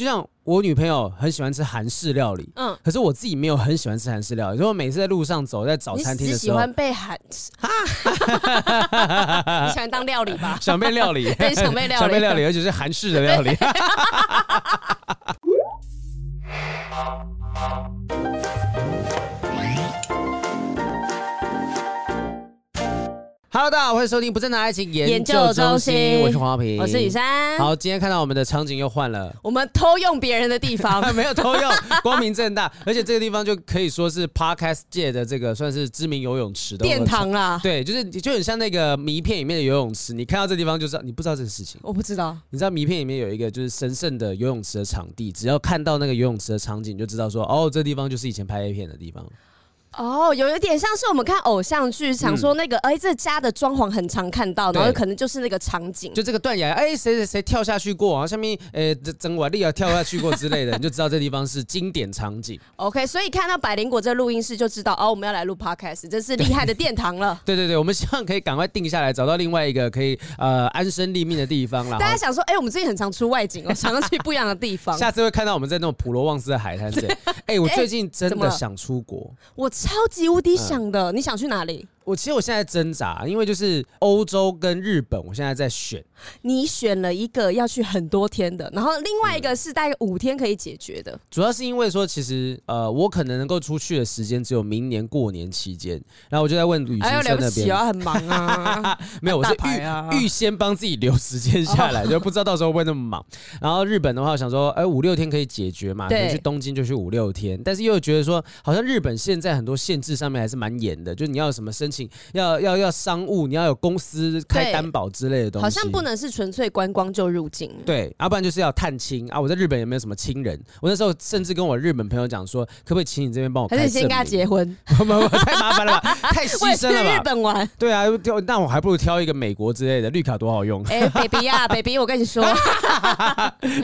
就像我女朋友很喜欢吃韩式料理，嗯，可是我自己没有很喜欢吃韩式料理，所以我每次在路上走在早餐厅的时候，喜欢被喊，你喜欢当料理吧？想被料理，对，想被料理，想被料理，而且是韩式的料理。Hello，大家好，欢迎收听不正当爱情研究中心，中心。我是黄浩平，我是雨珊。好，今天看到我们的场景又换了，我们偷用别人的地方，没有偷用，光明正大，而且这个地方就可以说是 Podcast 界的这个算是知名游泳池的。殿堂啦。对，就是就很像那个谜片里面的游泳池，你看到这地方就知道，你不知道这个事情，我不知道，你知道谜片里面有一个就是神圣的游泳池的场地，只要看到那个游泳池的场景，就知道说，哦，这地方就是以前拍 A 片的地方。哦，有一点像是我们看偶像剧，想说那个，哎、嗯，这家的装潢很常看到，然后可能就是那个场景，就这个断崖，哎，谁谁谁跳下去过，然后下面，哎，整瓦礫啊跳下去过之类的，你就知道这地方是经典场景。OK，所以看到百灵果这录音室就知道，哦，我们要来录 Podcast，这是厉害的殿堂了。对对对，我们希望可以赶快定下来，找到另外一个可以呃安身立命的地方了。大家想说，哎，我们最近很常出外景哦，常常去不一样的地方。下次会看到我们在那种普罗旺斯的海滩这里。哎，我最近真的想出国，我超级无敌。想的，你想去哪里？我其实我现在挣扎，因为就是欧洲跟日本，我现在在选。你选了一个要去很多天的，然后另外一个是大概五天可以解决的。主要是因为说，其实呃，我可能能够出去的时间只有明年过年期间。然后我就在问旅行社那边，啊，很忙啊。没有，我是预预先帮自己留时间下来，就不知道到时候会那么忙。然后日本的话，我想说，哎，五六天可以解决嘛？可能去东京就去五六天，但是又觉得说，好像日本现在很多限制上面还是蛮严的，就你要有什么申请，要要。要商务，你要有公司开担保之类的东西，好像不能是纯粹观光就入境。对，要不然就是要探亲啊。我在日本有没有什么亲人？我那时候甚至跟我日本朋友讲说，可不可以请你这边帮我？还是先跟他结婚？不不不，太麻烦了吧，太牺牲了吧。日本玩？对啊，那我还不如挑一个美国之类的绿卡多好用。哎、欸、，baby 啊，baby，我跟你说，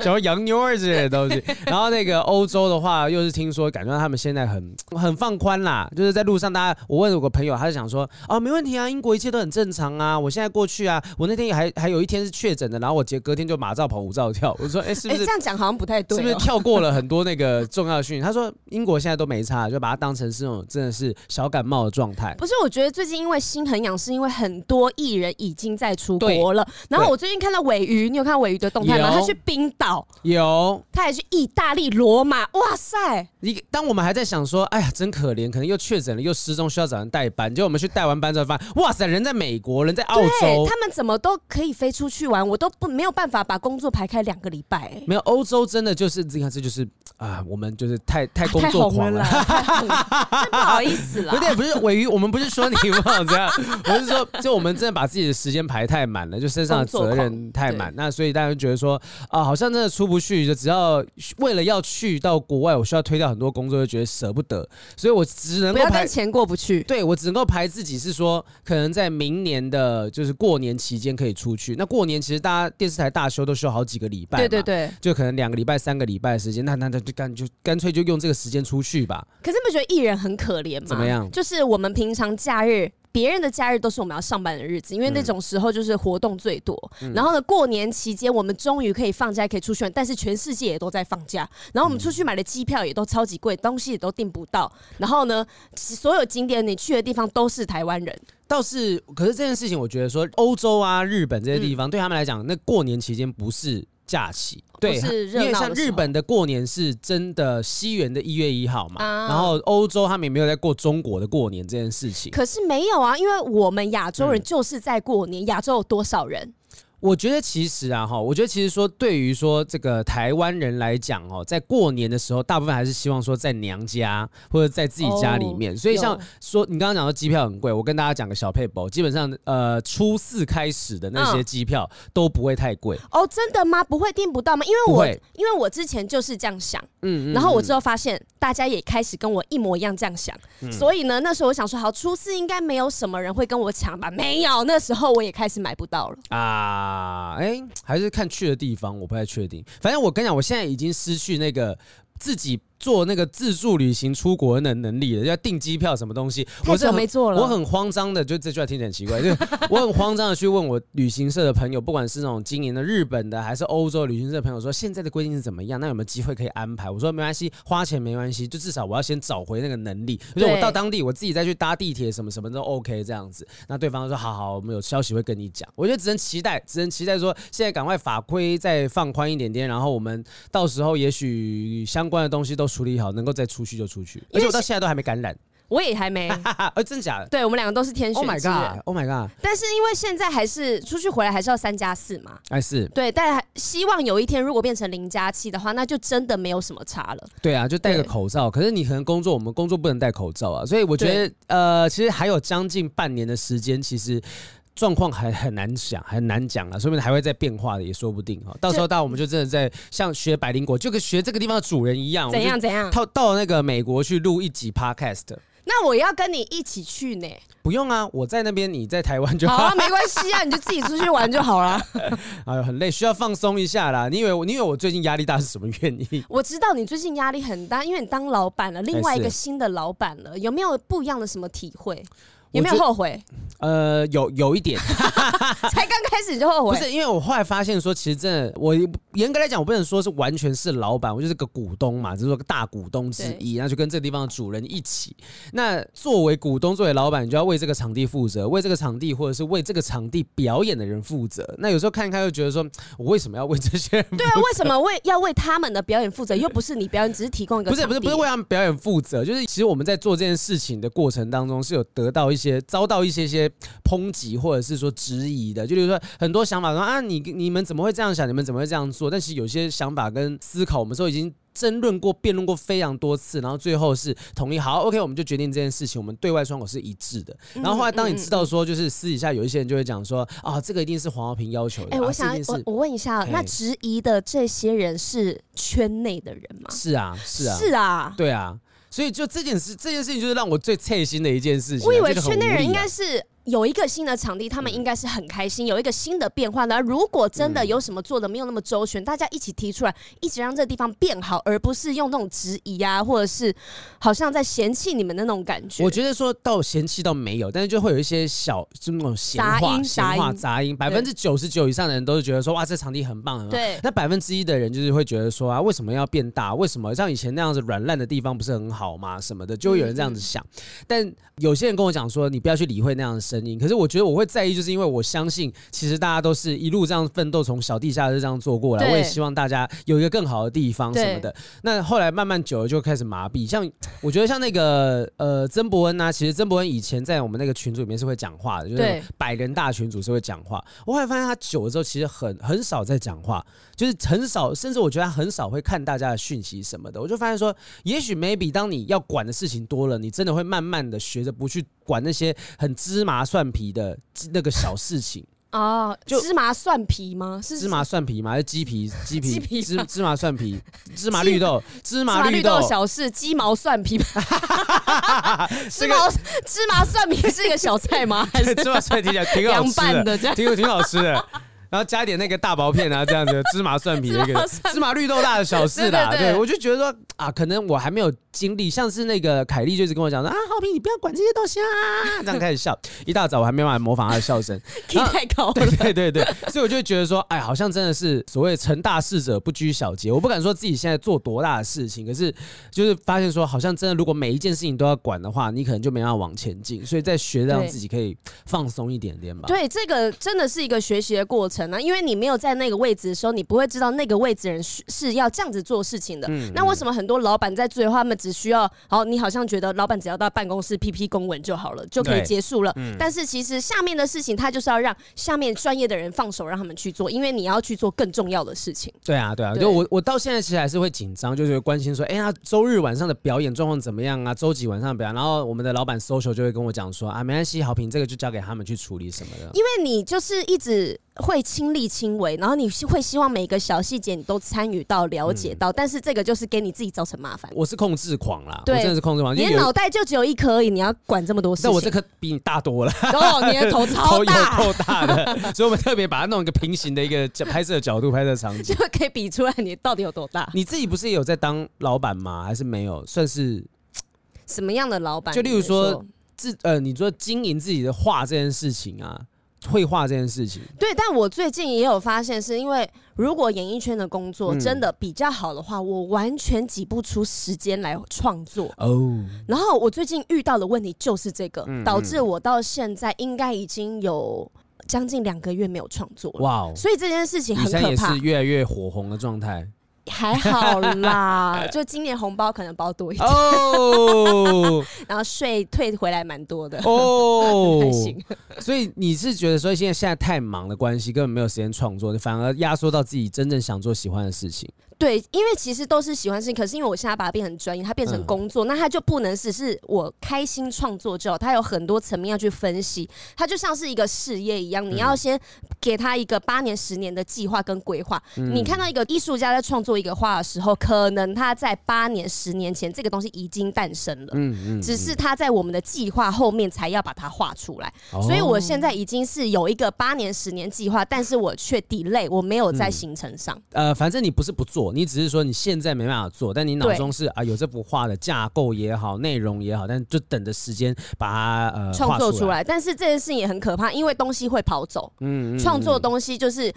想要洋妞儿之类的东西。然后那个欧洲的话，又是听说感觉到他们现在很很放宽啦，就是在路上大家，我问我个朋友，他就想说，哦，没问题啊。英国一切都很正常啊！我现在过去啊，我那天也还还有一天是确诊的，然后我隔隔天就马照跑，舞照跳。我说，哎、欸，是不是、欸、这样讲好像不太对、哦？是不是跳过了很多那个重要的讯息？他说英国现在都没差，就把它当成是那种真的是小感冒的状态。不是，我觉得最近因为心很痒，是因为很多艺人已经在出国了。然后我最近看到尾鱼，你有看尾鱼的动态吗？他去冰岛，有，他也去意大利罗马。哇塞！你当我们还在想说，哎呀，真可怜，可能又确诊了，又失踪，需要找人代班。结果我们去代完班之后发现，哇塞，人在美。国人在澳洲，他们怎么都可以飞出去玩，我都不没有办法把工作排开两个礼拜、欸。没有欧洲真的就是你看，这就是啊，我们就是太太工作狂了，了 不好意思了。有点不是尾鱼，我们不是说你不好这样，我是说就我们真的把自己的时间排太满了，就身上的责任太满，那所以大家觉得说啊，好像真的出不去，就只要为了要去到国外，我需要推掉很多工作，就觉得舍不得，所以我只能够跟钱过不去。对，我只能够排自己是说，可能在明。年的就是过年期间可以出去，那过年其实大家电视台大休都休好几个礼拜，对对对，就可能两个礼拜、三个礼拜的时间，那那那就干就干脆就用这个时间出去吧。可是你不觉得艺人很可怜吗？怎么样？就是我们平常假日。别人的假日都是我们要上班的日子，因为那种时候就是活动最多。嗯、然后呢，过年期间我们终于可以放假，可以出去玩，但是全世界也都在放假。然后我们出去买的机票也都超级贵，东西也都订不到。然后呢，所有景点你去的地方都是台湾人。倒是，可是这件事情，我觉得说欧洲啊、日本这些地方，嗯、对他们来讲，那过年期间不是。假期对，因为像日本的过年是真的西元的一月一号嘛，啊、然后欧洲他们也没有在过中国的过年这件事情。可是没有啊，因为我们亚洲人就是在过年，亚、嗯、洲有多少人？我觉得其实啊，哈，我觉得其实说，对于说这个台湾人来讲哦，在过年的时候，大部分还是希望说在娘家或者在自己家里面。所以像说你刚刚讲的机票很贵，我跟大家讲个小撇步，基本上呃初四开始的那些机票都不会太贵。哦，真的吗？不会订不到吗？因为我因为我之前就是这样想，嗯，然后我之后发现大家也开始跟我一模一样这样想，所以呢，那时候我想说，好，初四应该没有什么人会跟我抢吧？没有，那时候我也开始买不到了啊。啊，哎、欸，还是看去的地方，我不太确定。反正我跟你讲，我现在已经失去那个自己做那个自助旅行出国的能力了，要订机票什么东西，我是没做了。我很慌张的，就这句话听起来很奇怪，就 我很慌张的去问我旅行社的朋友，不管是那种经营的日本的还是欧洲旅行社的朋友，说现在的规定是怎么样？那有没有机会可以安排？我说没关系，花钱没关系，就至少我要先找回那个能力，就是我到当地我自己再去搭地铁什么什么都 OK 这样子。那对方说好好，我们有消息会跟你讲。我就只能期待，只能期待说现在赶快法规再放宽一点点，然后我们到时候也许相关的东西都处理好，能够再。出去就出去，而且我到现在都还没感染，我也还没。呃，真假的？对，我们两个都是天选之人。Oh my god！Oh my god！但是因为现在还是出去回来还是要三加四嘛？哎是。对，但希望有一天如果变成零加七的话，那就真的没有什么差了。对啊，就戴个口罩。可是你可能工作，我们工作不能戴口罩啊，所以我觉得呃，其实还有将近半年的时间，其实。状况还很难想，很难讲啊，说不定还会再变化的，也说不定哈。到时候到我们就真的在像学百灵果，就跟学这个地方的主人一样，怎样怎样，到到那个美国去录一集 podcast。那我要跟你一起去呢？不用啊，我在那边，你在台湾就好。好啊，没关系啊，你就自己出去玩就好了。哎呦，很累，需要放松一下啦。你以为我，你以为我最近压力大是什么原因？我知道你最近压力很大，因为你当老板了，另外一个新的老板了，有没有不一样的什么体会？有没有后悔？呃，有有一点，才刚开始你就后悔？不是，因为我后来发现说，其实真的，我严格来讲，我不能说是完全是老板，我就是个股东嘛，就是说个大股东之一，然后就跟这个地方的主人一起。那作为股东，作为老板，你就要为这个场地负责，为这个场地或者是为这个场地表演的人负责。那有时候看一看，又觉得说，我为什么要为这些人？对啊，为什么为要为他们的表演负责？又不是你表演，只是提供一个。不是不是不是为他们表演负责，就是其实我们在做这件事情的过程当中，是有得到一些。些遭到一些些抨击或者是说质疑的，就比如说很多想法说啊，你你们怎么会这样想？你们怎么会这样做？但是有些想法跟思考，我们说已经争论过、辩论过非常多次，然后最后是同意。好，OK，我们就决定这件事情，我们对外窗口是一致的。然后后来当你知道说，就是私底下有一些人就会讲说啊，这个一定是黄豪平要求的。哎、欸，我想我我问一下，那质疑的这些人是圈内的人吗？是啊，是啊，是啊，对啊。所以就这件事，这件事情就是让我最刺心的一件事情啊。我以为圈内人应该是。有一个新的场地，他们应该是很开心。有一个新的变化的，如果真的有什么做的没有那么周全，大家一起提出来，一起让这个地方变好，而不是用那种质疑啊，或者是好像在嫌弃你们的那种感觉。我觉得说到嫌弃倒没有，但是就会有一些小就那种闲话、闲话、杂音。百分之九十九以上的人都是觉得说哇，这场地很棒，很棒。对。那百分之一的人就是会觉得说啊，为什么要变大？为什么像以前那样子软烂的地方不是很好吗？什么的，就会有人这样子想。但有些人跟我讲说，你不要去理会那样的声音。可是我觉得我。会在意，就是因为我相信，其实大家都是一路这样奋斗，从小地下室这样做过来。我也希望大家有一个更好的地方什么的。那后来慢慢久了就开始麻痹。像我觉得像那个呃曾伯恩啊，其实曾伯恩以前在我们那个群组里面是会讲话的，就是百人大群组是会讲话。我后来发现他久了之后，其实很很少在讲话，就是很少，甚至我觉得他很少会看大家的讯息什么的。我就发现说，也许 maybe 当你要管的事情多了，你真的会慢慢的学着不去管那些很芝麻蒜皮的。那个小事情哦，就芝麻蒜皮吗？是芝麻蒜皮吗？还是鸡皮？鸡皮？鸡皮芝芝麻蒜皮？芝麻绿豆？芝麻绿豆小事？鸡毛蒜皮？芝麻芝麻蒜皮是一个小菜吗？还是 芝麻蒜皮挺好吃的，挺挺好吃的。然后加一点那个大薄片啊，这样子芝麻蒜皮那个 芝麻绿豆大的小事啦。对，我就觉得说啊，可能我还没有经历，像是那个凯莉就一直跟我讲说啊，浩平你不要管这些东西啊，这样开始笑。一大早我还没办法模仿他的笑声，太高了。对对对对，所以我就觉得说，哎，好像真的是所谓成大事者不拘小节。我不敢说自己现在做多大的事情，可是就是发现说，好像真的如果每一件事情都要管的话，你可能就没办法往前进。所以在学让自己可以放松一点点吧。对，这个真的是一个学习的过程。因为你没有在那个位置的时候，你不会知道那个位置人是是要这样子做事情的。嗯、那为什么很多老板在做的话，他们只需要好？你好像觉得老板只要到办公室批批公文就好了，就可以结束了。嗯、但是其实下面的事情，他就是要让下面专业的人放手，让他们去做，因为你要去做更重要的事情。对啊，对啊，对就我我到现在其实还是会紧张，就是关心说，哎呀，周日晚上的表演状况怎么样啊？周几晚上的表演？然后我们的老板 social 就会跟我讲说，啊，没关系，好评这个就交给他们去处理什么的。因为你就是一直。会亲力亲为，然后你会希望每个小细节你都参与到、了解到，嗯、但是这个就是给你自己造成麻烦。我是控制狂啦，对我真的是控制狂。你的脑袋就只有一颗而已，你要管这么多事情。那我这颗比你大多了。哦，你的头超大，头有够大的，所以我们特别把它弄一个平行的一个拍摄角度，拍摄场景，就可以比出来你到底有多大。你自己不是也有在当老板吗？还是没有？算是什么样的老板？就例如说自呃，你说经营自己的画这件事情啊。绘画这件事情，对，但我最近也有发现，是因为如果演艺圈的工作真的比较好的话，嗯、我完全挤不出时间来创作哦。然后我最近遇到的问题就是这个，导致我到现在应该已经有将近两个月没有创作了。哇哦！所以这件事情很可怕，也是越来越火红的状态。还好啦，就今年红包可能包多一点哦，然后税退回来蛮多的哦，还行。所以你是觉得说现在现在太忙的关系，根本没有时间创作，反而压缩到自己真正想做喜欢的事情。对，因为其实都是喜欢事情，可是因为我现在把它变成专业，它变成工作，嗯、那它就不能只是我开心创作之后，它有很多层面要去分析，它就像是一个事业一样，你要先给他一个八年、十年的计划跟规划。嗯、你看到一个艺术家在创作一个画的时候，可能他在八年、十年前这个东西已经诞生了，嗯嗯，只是他在我们的计划后面才要把它画出来。哦、所以我现在已经是有一个八年、十年计划，但是我却 delay，我没有在行程上。呃，反正你不是不做。你只是说你现在没办法做，但你脑中是啊有这幅画的架构也好，内容也好，但就等着时间把它呃创作出来。但是这件事情也很可怕，因为东西会跑走。嗯，创作的东西就是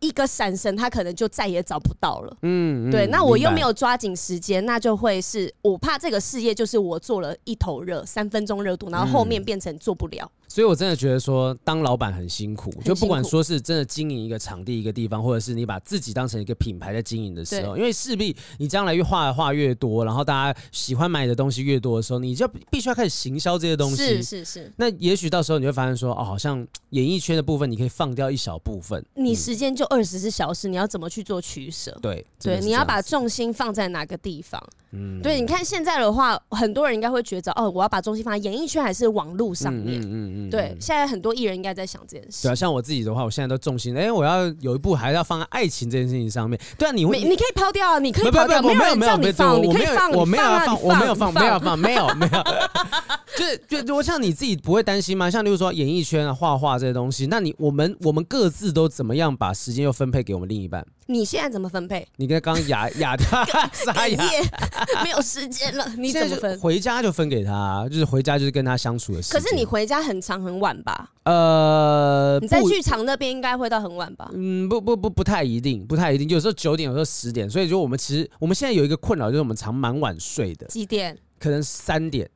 一个闪神，他可能就再也找不到了。嗯，对。那我又没有抓紧时间，那就会是我怕这个事业就是我做了一头热，三分钟热度，然后后面变成做不了。所以，我真的觉得说，当老板很辛苦。就不管说是真的经营一个场地、一个地方，或者是你把自己当成一个品牌在经营的时候，因为势必你将来越画的画越多，然后大家喜欢买的东西越多的时候，你就必须要开始行销这些东西。是是是。那也许到时候你会发现说，哦，好像演艺圈的部分你可以放掉一小部分。你时间就二十四小时，你要怎么去做取舍？对对，你要把重心放在哪个地方？嗯，对，你看现在的话，很多人应该会觉得，哦，我要把重心放在演艺圈还是网络上面？嗯嗯嗯。对，现在很多艺人应该在想这件事。对啊，像我自己的话，我现在都重心，哎，我要有一部还是要放在爱情这件事情上面。对啊，你会，你可以抛掉，你可以抛掉，没有人叫你放，你可以放，我没有放，我没有放，没有放，没有没有。就是就我像你自己不会担心吗？像例如说演艺圈啊、画画这些东西，那你我们我们各自都怎么样把时间又分配给我们另一半？你现在怎么分配？你跟刚刚哑哑掉沙哑，没有时间了，你怎么分？回家就分给他，就是回家就是跟他相处的时间。可是你回家很长很晚吧？呃，你在剧场那边应该会到很晚吧？嗯，不不不不太一定，不太一定，有时候九点，有时候十点。所以就我们其实我们现在有一个困扰，就是我们常蛮晚睡的。几点？可能三点。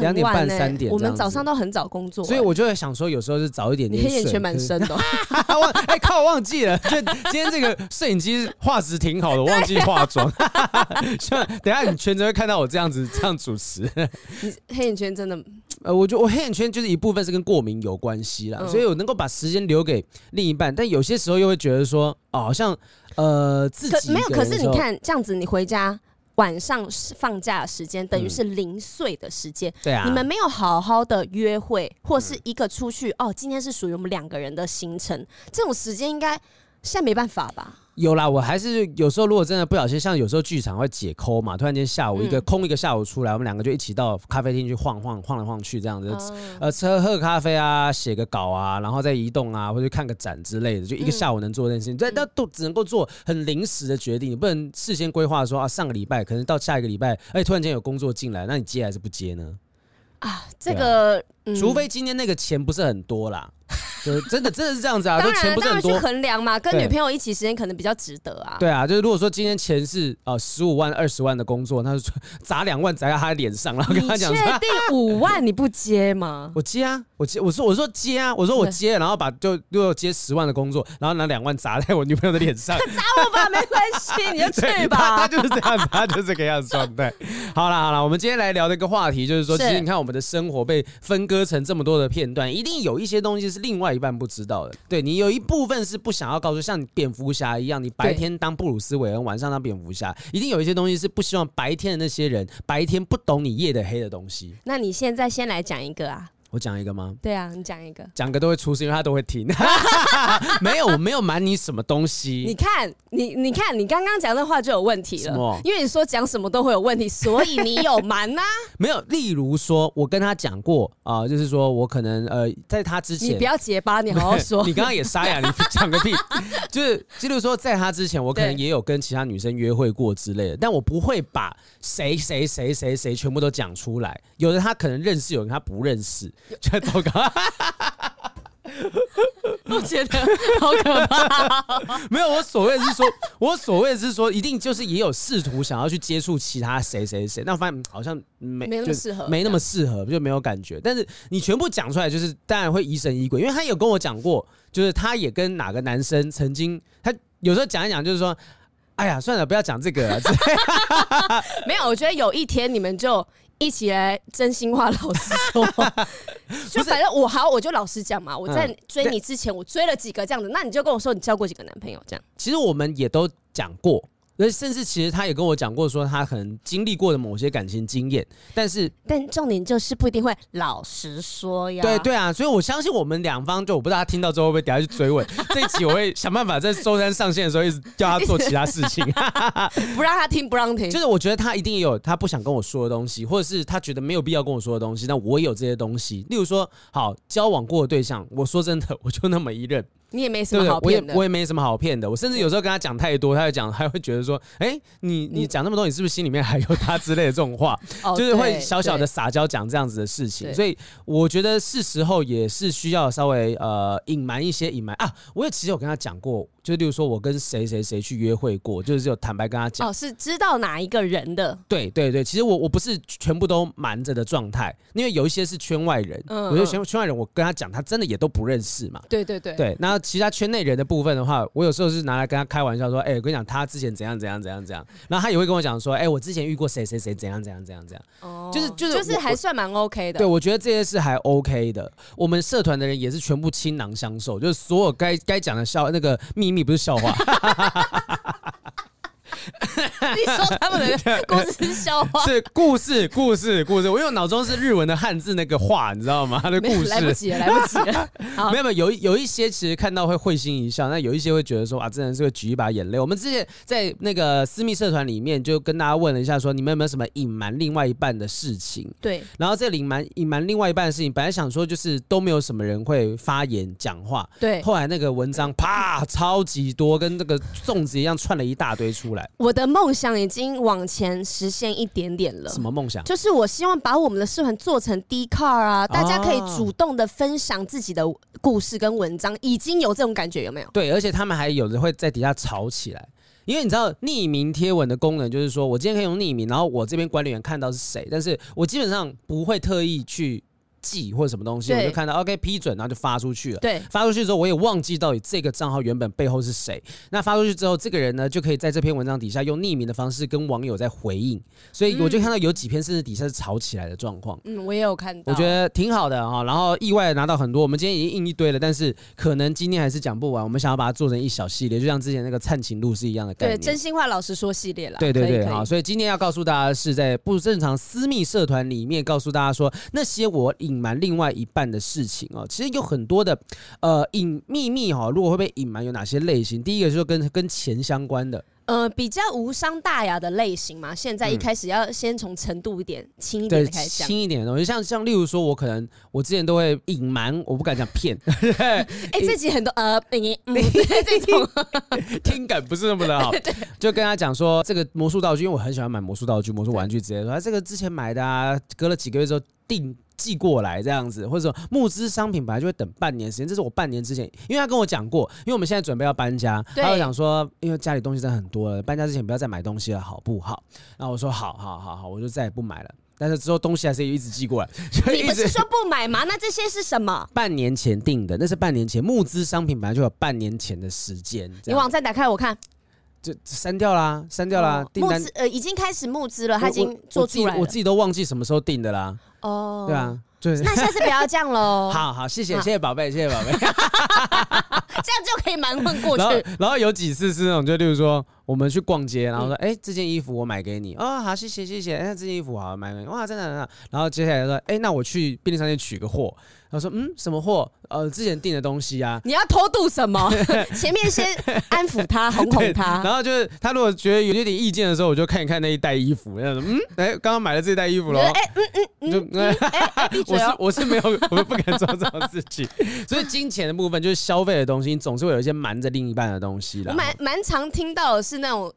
两点半三点，我们早上都很早工作，所以我就会想说，有时候是早一点点睡。你黑眼圈蛮深的，忘哎靠，我忘记了，就今天这个摄影机画质挺好的，我忘记化妆。等下你全程会看到我这样子这样主持。你黑眼圈真的？呃，我觉得我黑眼圈就是一部分是跟过敏有关系啦，所以我能够把时间留给另一半，但有些时候又会觉得说，哦，好像呃自己没有。可是你看这样子，你回家。晚上放假的时间等于是零碎的时间，对啊，你们没有好好的约会或是一个出去哦，今天是属于我们两个人的行程，这种时间应该现在没办法吧？有啦，我还是有时候如果真的不小心，像有时候剧场会解抠嘛，突然间下午一个、嗯、空一个下午出来，我们两个就一起到咖啡厅去晃晃晃来晃去这样子，嗯、呃，吃喝咖啡啊，写个稿啊，然后再移动啊，或者看个展之类的，就一个下午能做这件事情，但那、嗯、都只能够做很临时的决定，你不能事先规划说啊，上个礼拜可能到下一个礼拜，哎，突然间有工作进来，那你接还是不接呢？啊，这个，啊。嗯、除非今天那个钱不是很多啦。就真的真的是这样子啊，当然钱不是很多，当然去衡量嘛，跟女朋友一起时间可能比较值得啊。对啊，就是如果说今天钱是呃十五万二十万的工作，那就砸两万砸在他脸上，然后跟他讲说，确定五万你不接吗？我接啊，我接，我说我说接啊，我说我接，然后把就如果接十万的工作，然后拿两万砸在我女朋友的脸上，砸我吧，没关系，你就去吧。他就是这样子，他就是这个样子状态。好了好了，我们今天来聊的一个话题就是说，其实你看我们的生活被分割成这么多的片段，一定有一些东西是另外一半不知道的。对，你有一部分是不想要告诉，像蝙蝠侠一样，你白天当布鲁斯韦恩，晚上当蝙蝠侠，一定有一些东西是不希望白天的那些人白天不懂你夜的黑的东西。那你现在先来讲一个啊。我讲一个吗？对啊，你讲一个，讲个都会出事，因为他都会听。没有，我没有瞒你什么东西。你看，你你看，你刚刚讲的话就有问题了。么因为你说讲什么都会有问题，所以你有瞒呐、啊？没有，例如说，我跟他讲过啊、呃，就是说我可能呃，在他之前，你不要结巴，你好好说。你刚刚也沙哑，你讲个屁。就是，例如说，在他之前，我可能也有跟其他女生约会过之类的，但我不会把谁谁谁谁谁全部都讲出来。有的他可能认识，有的他不认识。就糟糕，我觉得好可怕。没有，我所谓是说，我所谓是说，一定就是也有试图想要去接触其他谁谁谁，那我发现好像没没那么适合，没那么适合，就没有感觉。但是你全部讲出来，就是当然会疑神疑鬼，因为他有跟我讲过，就是他也跟哪个男生曾经，他有时候讲一讲，就是说，哎呀，算了，不要讲这个了。没有，我觉得有一天你们就。一起来真心话，老实说，就反正我好，我就老实讲嘛。我在追你之前，我追了几个这样子，那你就跟我说你交过几个男朋友这样。其实我们也都讲过。那甚至其实他也跟我讲过，说他可能经历过的某些感情经验，但是但重点就是不一定会老实说呀。对对啊，所以我相信我们两方，就我不知道他听到之后会不会等下去追问这一集，我会想办法在周三上线的时候一直叫他做其他事情，不让他听，不让听。就是我觉得他一定也有他不想跟我说的东西，或者是他觉得没有必要跟我说的东西，那我也有这些东西。例如说，好交往过的对象，我说真的，我就那么一任。你也没什么好骗的，我也我也没什么好骗的。我甚至有时候跟他讲太多，他会讲，他会觉得说，哎、欸，你你讲那么多，你是不是心里面还有他之类的这种话？就是会小小的撒娇讲这样子的事情。所以我觉得是时候也是需要稍微呃隐瞒一些隐瞒啊。我也其实有跟他讲过。就例如说，我跟谁谁谁去约会过，就是有坦白跟他讲。哦，是知道哪一个人的？对对对，其实我我不是全部都瞒着的状态，因为有一些是圈外人，嗯，有些圈圈外人，我跟他讲，他真的也都不认识嘛。对对对。对，那其他圈内人的部分的话，我有时候是拿来跟他开玩笑说，哎、欸，我跟你讲，他之前怎样怎样怎样怎样，然后他也会跟我讲说，哎、欸，我之前遇过谁谁谁怎样怎样怎样怎样。哦。就是就是就是还算蛮 OK 的。对，我觉得这些是还 OK 的。我们社团的人也是全部倾囊相授，就是所有该该讲的笑那个秘你不是笑话。说他们的故事是笑话？是故事，故事，故事。我因为脑中是日文的汉字那个话，你知道吗？他的故事来不及了，来不及了。没有没有，有有一些其实看到会会心一笑，那有一些会觉得说啊，真的是会举一把眼泪。我们之前在那个私密社团里面就跟大家问了一下，说你们有没有什么隐瞒另外一半的事情？对。然后这隐瞒隐瞒另外一半的事情，本来想说就是都没有什么人会发言讲话。对。后来那个文章啪超级多，跟这个粽子一样串了一大堆出来。我的梦想已经往前实现一点点了。什么梦想？就是我希望把我们的社团做成 Dcard 啊，大家可以主动的分享自己的故事跟文章，已经有这种感觉有没有？对，而且他们还有的会在底下吵起来，因为你知道匿名贴文的功能就是说我今天可以用匿名，然后我这边管理员看到是谁，但是我基本上不会特意去。记或者什么东西，我就看到 OK 批准，然后就发出去了。对，发出去之后，我也忘记到底这个账号原本背后是谁。那发出去之后，这个人呢就可以在这篇文章底下用匿名的方式跟网友在回应。所以我就看到有几篇甚至底下是吵起来的状况。嗯，我也有看到，我觉得挺好的哈。然后意外拿到很多，我们今天已经印一堆了，但是可能今天还是讲不完。我们想要把它做成一小系列，就像之前那个灿情录是一样的概念。对，真心话老实说系列了。对对对，好。所以今天要告诉大家是在不正常私密社团里面告诉大家说那些我隐瞒另外一。半的事情哦，其实有很多的呃隐秘密哈，如果会被隐瞒，有哪些类型？第一个就是跟跟钱相关的，呃，比较无伤大雅的类型嘛。现在一开始要先从程度一点轻一点的开始讲，轻一点的东西，像像例如说，我可能我之前都会隐瞒，我不敢讲骗。哎、欸，这集很多呃，你、嗯、这种听感不是那么的好，就跟他讲说这个魔术道具，因为我很喜欢买魔术道具、魔术玩具，之类的，他这个之前买的啊，隔了几个月之后定。寄过来这样子，或者说募资商品本来就会等半年时间，这是我半年之前，因为他跟我讲过，因为我们现在准备要搬家，他就讲说，因为家里东西真的很多了，搬家之前不要再买东西了，好不好？然后我说好好好好，我就再也不买了。但是之后东西还是一直寄过来。你不是说不买吗？那这些是什么？半年前订的，那是半年前募资商品本来就有半年前的时间。你网站打开我看，就删掉啦，删掉啦。募资呃已经开始募资了，他已经做出来了。我自己都忘记什么时候订的啦。哦，对啊，对。那下次不要这样喽。好好，谢谢谢谢宝贝，谢谢宝贝。这样就就可以蛮混过去。然后，然后有几次是那种，就例如说我们去逛街，然后说，哎、这件衣服我买给你，哦，好，谢谢谢谢，哎、欸，这件衣服好买给你，哇，真的真的。然后接下来说，哎、欸，那我去便利商店取个货。他说：“嗯，什么货？呃，之前订的东西啊。”你要偷渡什么？前面先安抚他，哄哄他。然后就是他如果觉得有点意见的时候，我就看一看那一袋衣服。然后说：“嗯，哎，刚刚买了这袋衣服喽。”哎，嗯嗯嗯，就哎哎，我是我是没有，我们不敢做这种事情。所以金钱的部分就是消费的东西，你总是会有一些瞒着另一半的东西的。我蛮蛮常听到的是那种，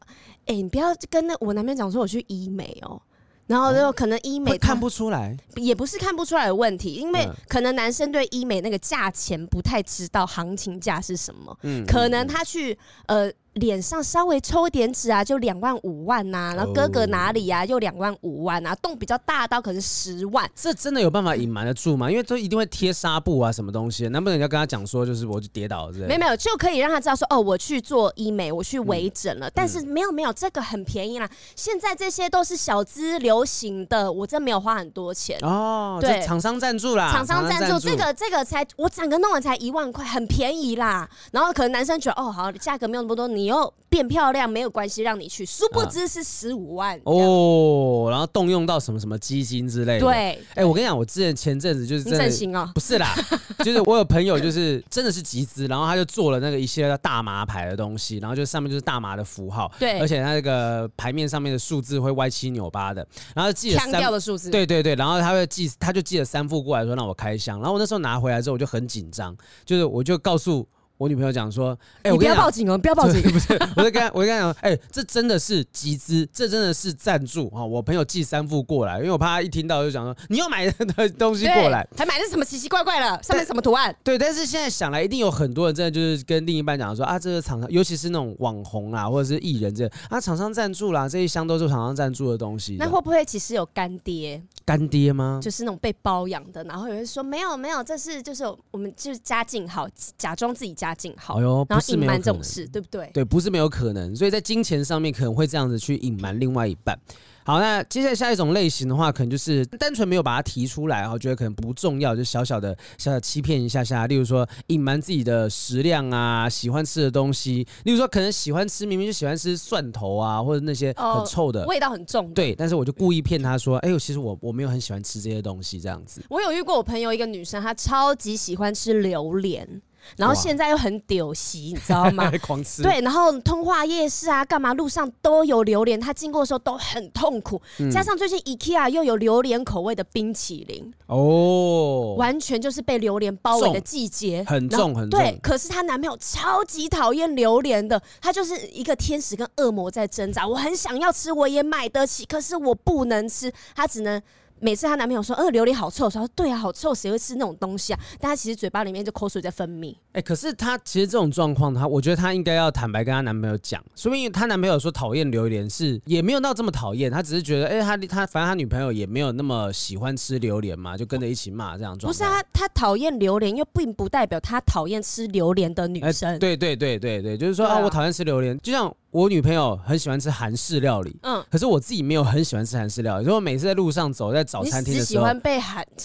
哎，你不要跟那我男朋友讲说我去医美哦。然后就可能医美看不出来，也不是看不出来的问题，因为可能男生对医美那个价钱不太知道行情价是什么，嗯，可能他去呃。脸上稍微抽一点脂啊，就两万五万呐、啊，然后哥哥哪里呀、啊，又两万五万啊，洞比较大到可能十万，这真的有办法隐瞒得住吗？因为都一定会贴纱布啊，什么东西，难不成你要跟他讲说，就是我就跌倒了之类的？没有没有，就可以让他知道说，哦，我去做医美，我去微整了，嗯、但是没有没有，这个很便宜啦，现在这些都是小资流行的，我真没有花很多钱。哦，对，厂商赞助啦，厂商赞助，助。这个这个才我整个弄完才一万块，很便宜啦，然后可能男生觉得哦好，价格没有那么多，你又变漂亮。量没有关系，让你去，殊不知是十五万、啊、哦，然后动用到什么什么基金之类的。对，哎、欸，我跟你讲，我之前前阵子就是真的，哦、不是啦，就是我有朋友就是真的是集资，然后他就做了那个一些大麻牌的东西，然后就上面就是大麻的符号，对，而且他那个牌面上面的数字会歪七扭八的，然后寄了三的数字，对对对，然后他会寄，他就寄了三副过来说让我开箱，然后我那时候拿回来之后我就很紧张，就是我就告诉。我女朋友讲说：“哎、欸，我不要报警哦，不要报警！不是，我就跟，我就跟他讲，哎、欸，这真的是集资，这真的是赞助啊！我朋友寄三副过来，因为我怕他一听到就讲说你又买的东西过来，还买的什么奇奇怪怪的，上面什么图案？对，但是现在想来，一定有很多人真的就是跟另一半讲说啊，这个厂商，尤其是那种网红啊，或者是艺人这啊，厂商赞助啦，这一箱都是厂商赞助的东西。那会不会其实有干爹？干爹吗？就是那种被包养的，然后有人说没有没有，这是就是我们就是家境好，假装自己家哎呦。”然后隐瞒这种事，对不对？对，不是没有可能。所以在金钱上面可能会这样子去隐瞒另外一半。好，那接下来下一种类型的话，可能就是单纯没有把它提出来，然后觉得可能不重要，就小小的小小欺骗一下下。例如说隐瞒自己的食量啊，喜欢吃的东西。例如说可能喜欢吃，明明就喜欢吃蒜头啊，或者那些很臭的，哦、味道很重。对，但是我就故意骗他说，哎呦，其实我我没有很喜欢吃这些东西，这样子。我有遇过我朋友一个女生，她超级喜欢吃榴莲。然后现在又很丢席，你知道吗？狂吃。对，然后通化夜市啊，干嘛路上都有榴莲，他经过的时候都很痛苦。嗯、加上最近 IKEA 又有榴莲口味的冰淇淋，哦，完全就是被榴莲包围的季节，很重很重。对，可是她男朋友超级讨厌榴莲的，他就是一个天使跟恶魔在挣扎。我很想要吃，我也买得起，可是我不能吃，他只能。每次她男朋友说：“呃，榴莲好臭。”说：“对啊，好臭，谁会吃那种东西啊？”但她其实嘴巴里面就口水在分泌。哎、欸，可是她其实这种状况，她我觉得她应该要坦白跟她男朋友讲。说明她男朋友说讨厌榴莲是也没有到这么讨厌，他只是觉得，哎、欸，他他反正他女朋友也没有那么喜欢吃榴莲嘛，就跟着一起骂这样状况。不是啊，他讨厌榴莲，又并不代表他讨厌吃榴莲的女生。欸、对对对对对，就是说啊，啊，我讨厌吃榴莲，就像。我女朋友很喜欢吃韩式料理，嗯，可是我自己没有很喜欢吃韩式料理。所以我每次在路上走，在早餐厅的时候，你喜欢被韩，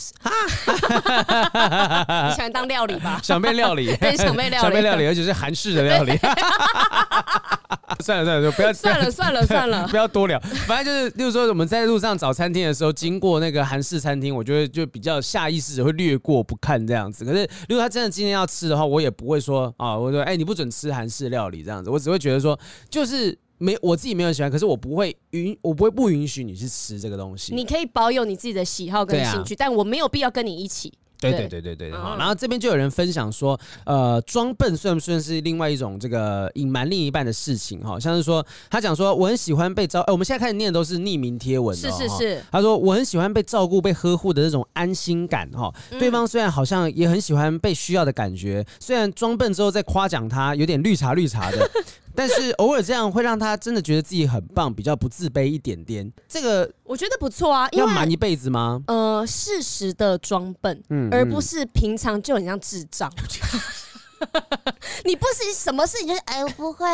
你喜欢当料理吧？想被料理，对，想被料理，想被料理，而且是韩式的料理。算了算了，就不要算了算了算了，不要多聊。反正就是，例如说我们在路上找餐厅的时候，经过那个韩式餐厅，我觉得就比较下意识的会略过不看这样子。可是如果他真的今天要吃的话，我也不会说啊，我说哎、欸，你不准吃韩式料理这样子。我只会觉得说，就是没我自己没有喜欢，可是我不会允，我不会不允许你去吃这个东西。你可以保有你自己的喜好跟兴趣，啊、但我没有必要跟你一起。对对对对对对，然后这边就有人分享说，呃，装笨算不算是另外一种这个隐瞒另一半的事情？哈，像是说他讲说我很喜欢被照，哎，我们现在开始念的都是匿名贴文，是是是。他说我很喜欢被照顾、被呵护的那种安心感，哈。对方虽然好像也很喜欢被需要的感觉，虽然装笨之后再夸奖他有点绿茶绿茶的。但是偶尔这样会让他真的觉得自己很棒，比较不自卑一点点。这个我觉得不错啊，因为要瞒一辈子吗？呃，适时的装笨，嗯，而不是平常就很像智障。你不是什么事情就是哎，我不会，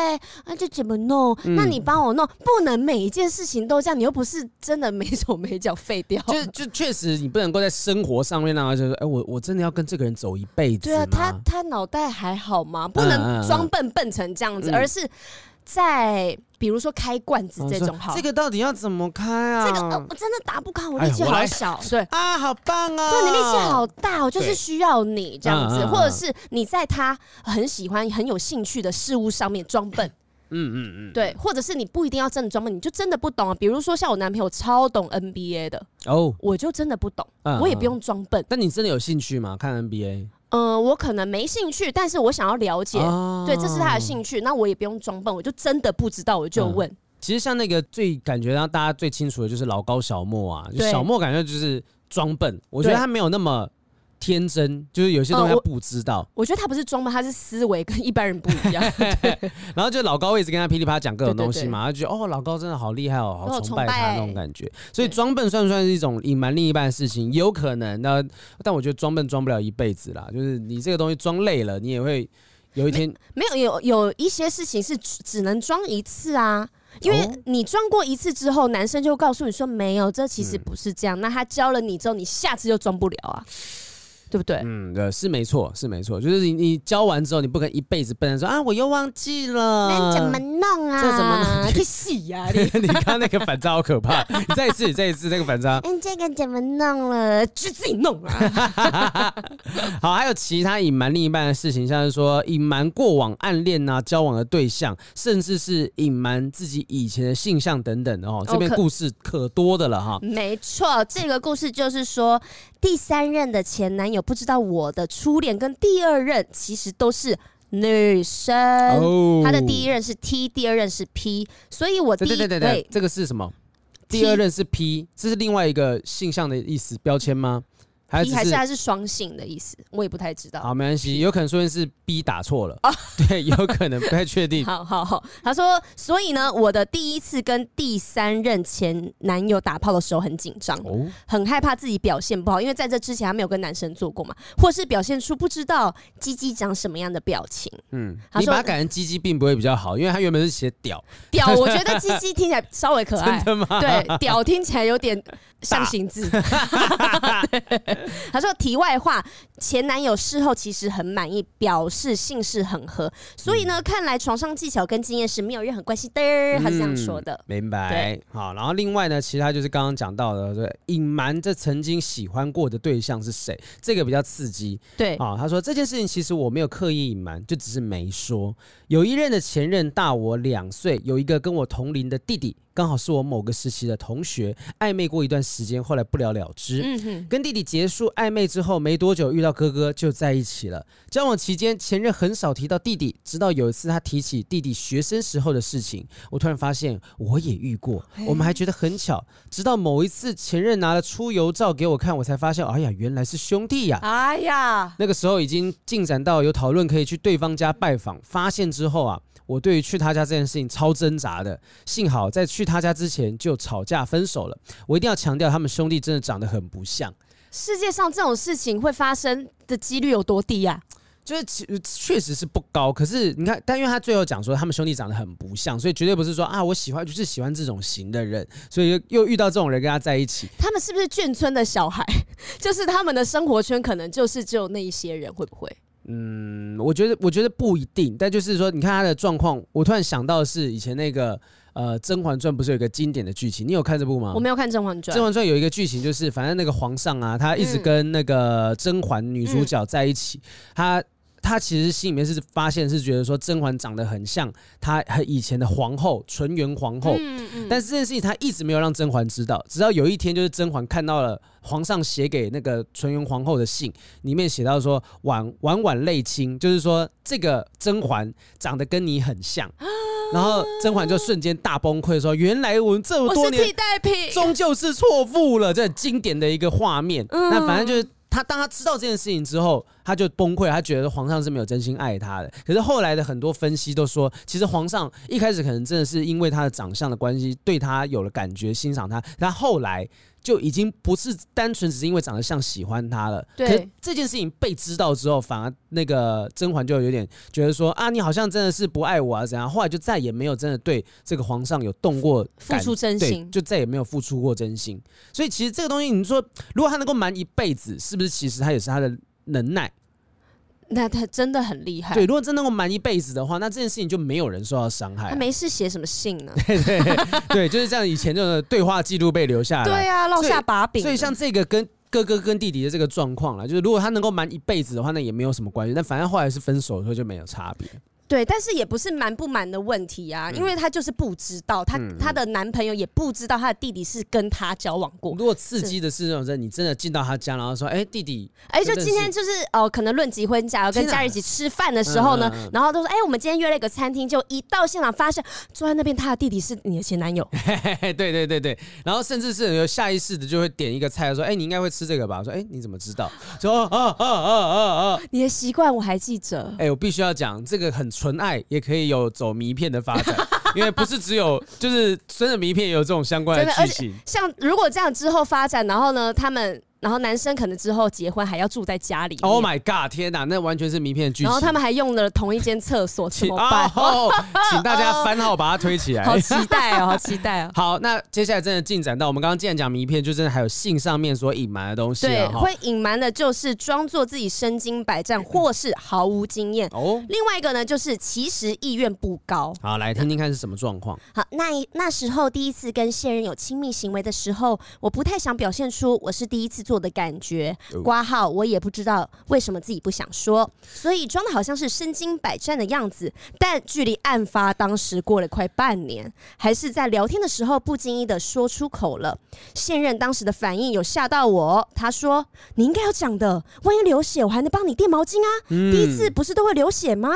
那 就怎么弄？嗯、那你帮我弄，不能每一件事情都这样。你又不是真的没手没脚废掉。就就确实，你不能够在生活上面让他就是哎，我我真的要跟这个人走一辈子。对啊，他他脑袋还好吗？不能装笨笨成这样子，嗯、而是。在比如说开罐子这种好，这个到底要怎么开啊？这个、呃、我真的打不开，我力气好小。哎、对啊，好棒哦！对，你力气好大，我就是需要你这样子，或者是你在他很喜欢、很有兴趣的事物上面装笨。嗯嗯嗯，对，或者是你不一定要真的装笨，你就真的不懂啊。比如说像我男朋友超懂 NBA 的哦，我就真的不懂，嗯、我也不用装笨。但你真的有兴趣吗？看 NBA？嗯、呃，我可能没兴趣，但是我想要了解，哦、对，这是他的兴趣，那我也不用装笨，我就真的不知道，我就问。嗯、其实像那个最感觉让大家最清楚的就是老高小莫啊，就小莫感觉就是装笨，我觉得他没有那么。天真，就是有些东西他不知道。呃、我，我觉得他不是装吧，他是思维跟一般人不一样。对 然后就老高一直跟他噼里啪啦讲各种东西嘛，他觉得哦，老高真的好厉害哦，好崇拜他那种感觉。所以装笨算不算是一种隐瞒另一半的事情？有可能。那但我觉得装笨装不了一辈子啦，就是你这个东西装累了，你也会有一天没，没有有有一些事情是只能装一次啊，因为你装过一次之后，男生就告诉你说没有，这其实不是这样。嗯、那他教了你之后，你下次就装不了啊。对不对？嗯，对，是没错，是没错。就是你，你教完之后，你不可能一辈子笨说啊，我又忘记了。那怎么弄啊？这怎么弄？去洗呀！你你看那个反差好可怕。你再一次，你再一次那个反差。嗯，这个怎么弄了？去自己弄啊。好，还有其他隐瞒另一半的事情，像是说隐瞒过往暗恋啊、交往的对象，甚至是隐瞒自己以前的性向等等的哦。这边故事可多的了哈。没错，这个故事就是说。第三任的前男友不知道我的初恋跟第二任其实都是女生，哦、他的第一任是 T，第二任是 P，所以我第一对对对对，对这个是什么？第二任是 P，这是另外一个性向的意思标签吗？还是还是它是双性的意思，我也不太知道。好，没关系，有可能说的是 B 打错了。哦，对，有可能不太确定。好好好，他说，所以呢，我的第一次跟第三任前男友打炮的时候很紧张，哦，很害怕自己表现不好，因为在这之前他没有跟男生做过嘛，或是表现出不知道鸡鸡长什么样的表情。嗯，他说你把它改成鸡鸡并不会比较好，因为他原本是写屌。屌，我觉得鸡鸡 听起来稍微可爱。真的吗？对，屌听起来有点象形字。大 他说：“题外话，前男友事后其实很满意，表示性事很合，所以呢，看来床上技巧跟经验是没有任何关系的。嗯”他是这样说的。明白。对好，然后另外呢，其他就是刚刚讲到的，对，隐瞒这曾经喜欢过的对象是谁，这个比较刺激。对啊，他说这件事情其实我没有刻意隐瞒，就只是没说。有一任的前任大我两岁，有一个跟我同龄的弟弟。刚好是我某个时期的同学，暧昧过一段时间，后来不了了之。嗯哼，跟弟弟结束暧昧之后没多久，遇到哥哥就在一起了。交往期间，前任很少提到弟弟，直到有一次他提起弟弟学生时候的事情，我突然发现我也遇过，我们还觉得很巧。直到某一次前任拿了出游照给我看，我才发现，哎呀，原来是兄弟呀！哎呀，那个时候已经进展到有讨论可以去对方家拜访。发现之后啊。我对于去他家这件事情超挣扎的，幸好在去他家之前就吵架分手了。我一定要强调，他们兄弟真的长得很不像。世界上这种事情会发生的几率有多低呀？就是确实是不高。可是你看，但因为他最后讲说他们兄弟长得很不像，所以绝对不是说啊，我喜欢就是喜欢这种型的人，所以又又遇到这种人跟他在一起。他们是不是眷村的小孩？就是他们的生活圈可能就是只有那一些人，会不会？嗯，我觉得我觉得不一定，但就是说，你看他的状况，我突然想到的是以前那个呃《甄嬛传》不是有一个经典的剧情？你有看这部吗？我没有看《甄嬛传》。《甄嬛传》有一个剧情就是，反正那个皇上啊，他一直跟那个甄嬛女主角在一起，嗯、他。他其实心里面是发现，是觉得说甄嬛长得很像他和以前的皇后纯元皇后，嗯嗯、但是这件事情他一直没有让甄嬛知道，直到有一天，就是甄嬛看到了皇上写给那个纯元皇后的信，里面写到说婉婉婉泪卿，就是说这个甄嬛长得跟你很像，然后甄嬛就瞬间大崩溃，说原来我们这么多年替代品，终究是错付了，这很经典的一个画面。嗯、那反正就是。他当他知道这件事情之后，他就崩溃，他觉得皇上是没有真心爱他的。可是后来的很多分析都说，其实皇上一开始可能真的是因为他的长相的关系，对他有了感觉，欣赏他。但后来就已经不是单纯只是因为长得像喜欢他了。对，可是这件事情被知道之后，反而那个甄嬛就有点觉得说啊，你好像真的是不爱我啊，怎样？后来就再也没有真的对这个皇上有动过付出真心，就再也没有付出过真心。所以其实这个东西，你说如果他能够瞒一辈子，是不是其实他也是他的能耐？那他真的很厉害。对，如果真能够瞒一辈子的话，那这件事情就没有人受到伤害。他没事写什么信呢？对 对对，就是这样。以前这种对话记录被留下来，对啊，落下把柄。所以像这个跟哥哥跟弟弟的这个状况了，就是如果他能够瞒一辈子的话，那也没有什么关系。但反正后来是分手的时候就没有差别。对，但是也不是瞒不瞒的问题啊，因为她就是不知道，她她的男朋友也不知道她的弟弟是跟她交往过。如果刺激的是那种，你真的进到她家，然后说，哎，弟弟，哎，就今天就是哦，可能论及婚嫁，要跟家人一起吃饭的时候呢，然后都说，哎，我们今天约了一个餐厅，就一到现场发现坐在那边他的弟弟是你的前男友。对对对对，然后甚至是有下意识的就会点一个菜，说，哎，你应该会吃这个吧？说，哎，你怎么知道？说，啊啊啊啊啊！你的习惯我还记着。哎，我必须要讲，这个很纯爱，也可以。有走迷片的发展，因为不是只有就是真的迷片也有这种相关的剧情。像如果这样之后发展，然后呢，他们。然后男生可能之后结婚还要住在家里。Oh my god！天哪，那完全是名片剧情。然后他们还用了同一间厕所，怎么办？哦，请大家番号把它推起来。好期待哦，好期待哦。好，那接下来真的进展到我们刚刚既然讲名片，就真的还有信上面所隐瞒的东西。对，会隐瞒的就是装作自己身经百战，或是毫无经验。哦。另外一个呢，就是其实意愿不高。好，来听听看是什么状况。好，那那时候第一次跟现任有亲密行为的时候，我不太想表现出我是第一次做的感觉。挂号，我也不知道为什么自己不想说，所以装的好像是身经百战的样子。但距离案发当时过了快半年，还是在聊天的时候不经意的说出口了。现任当时的反应有吓到我，他说：“你应该要讲的，万一流血，我还能帮你垫毛巾啊。嗯、第一次不是都会流血吗？”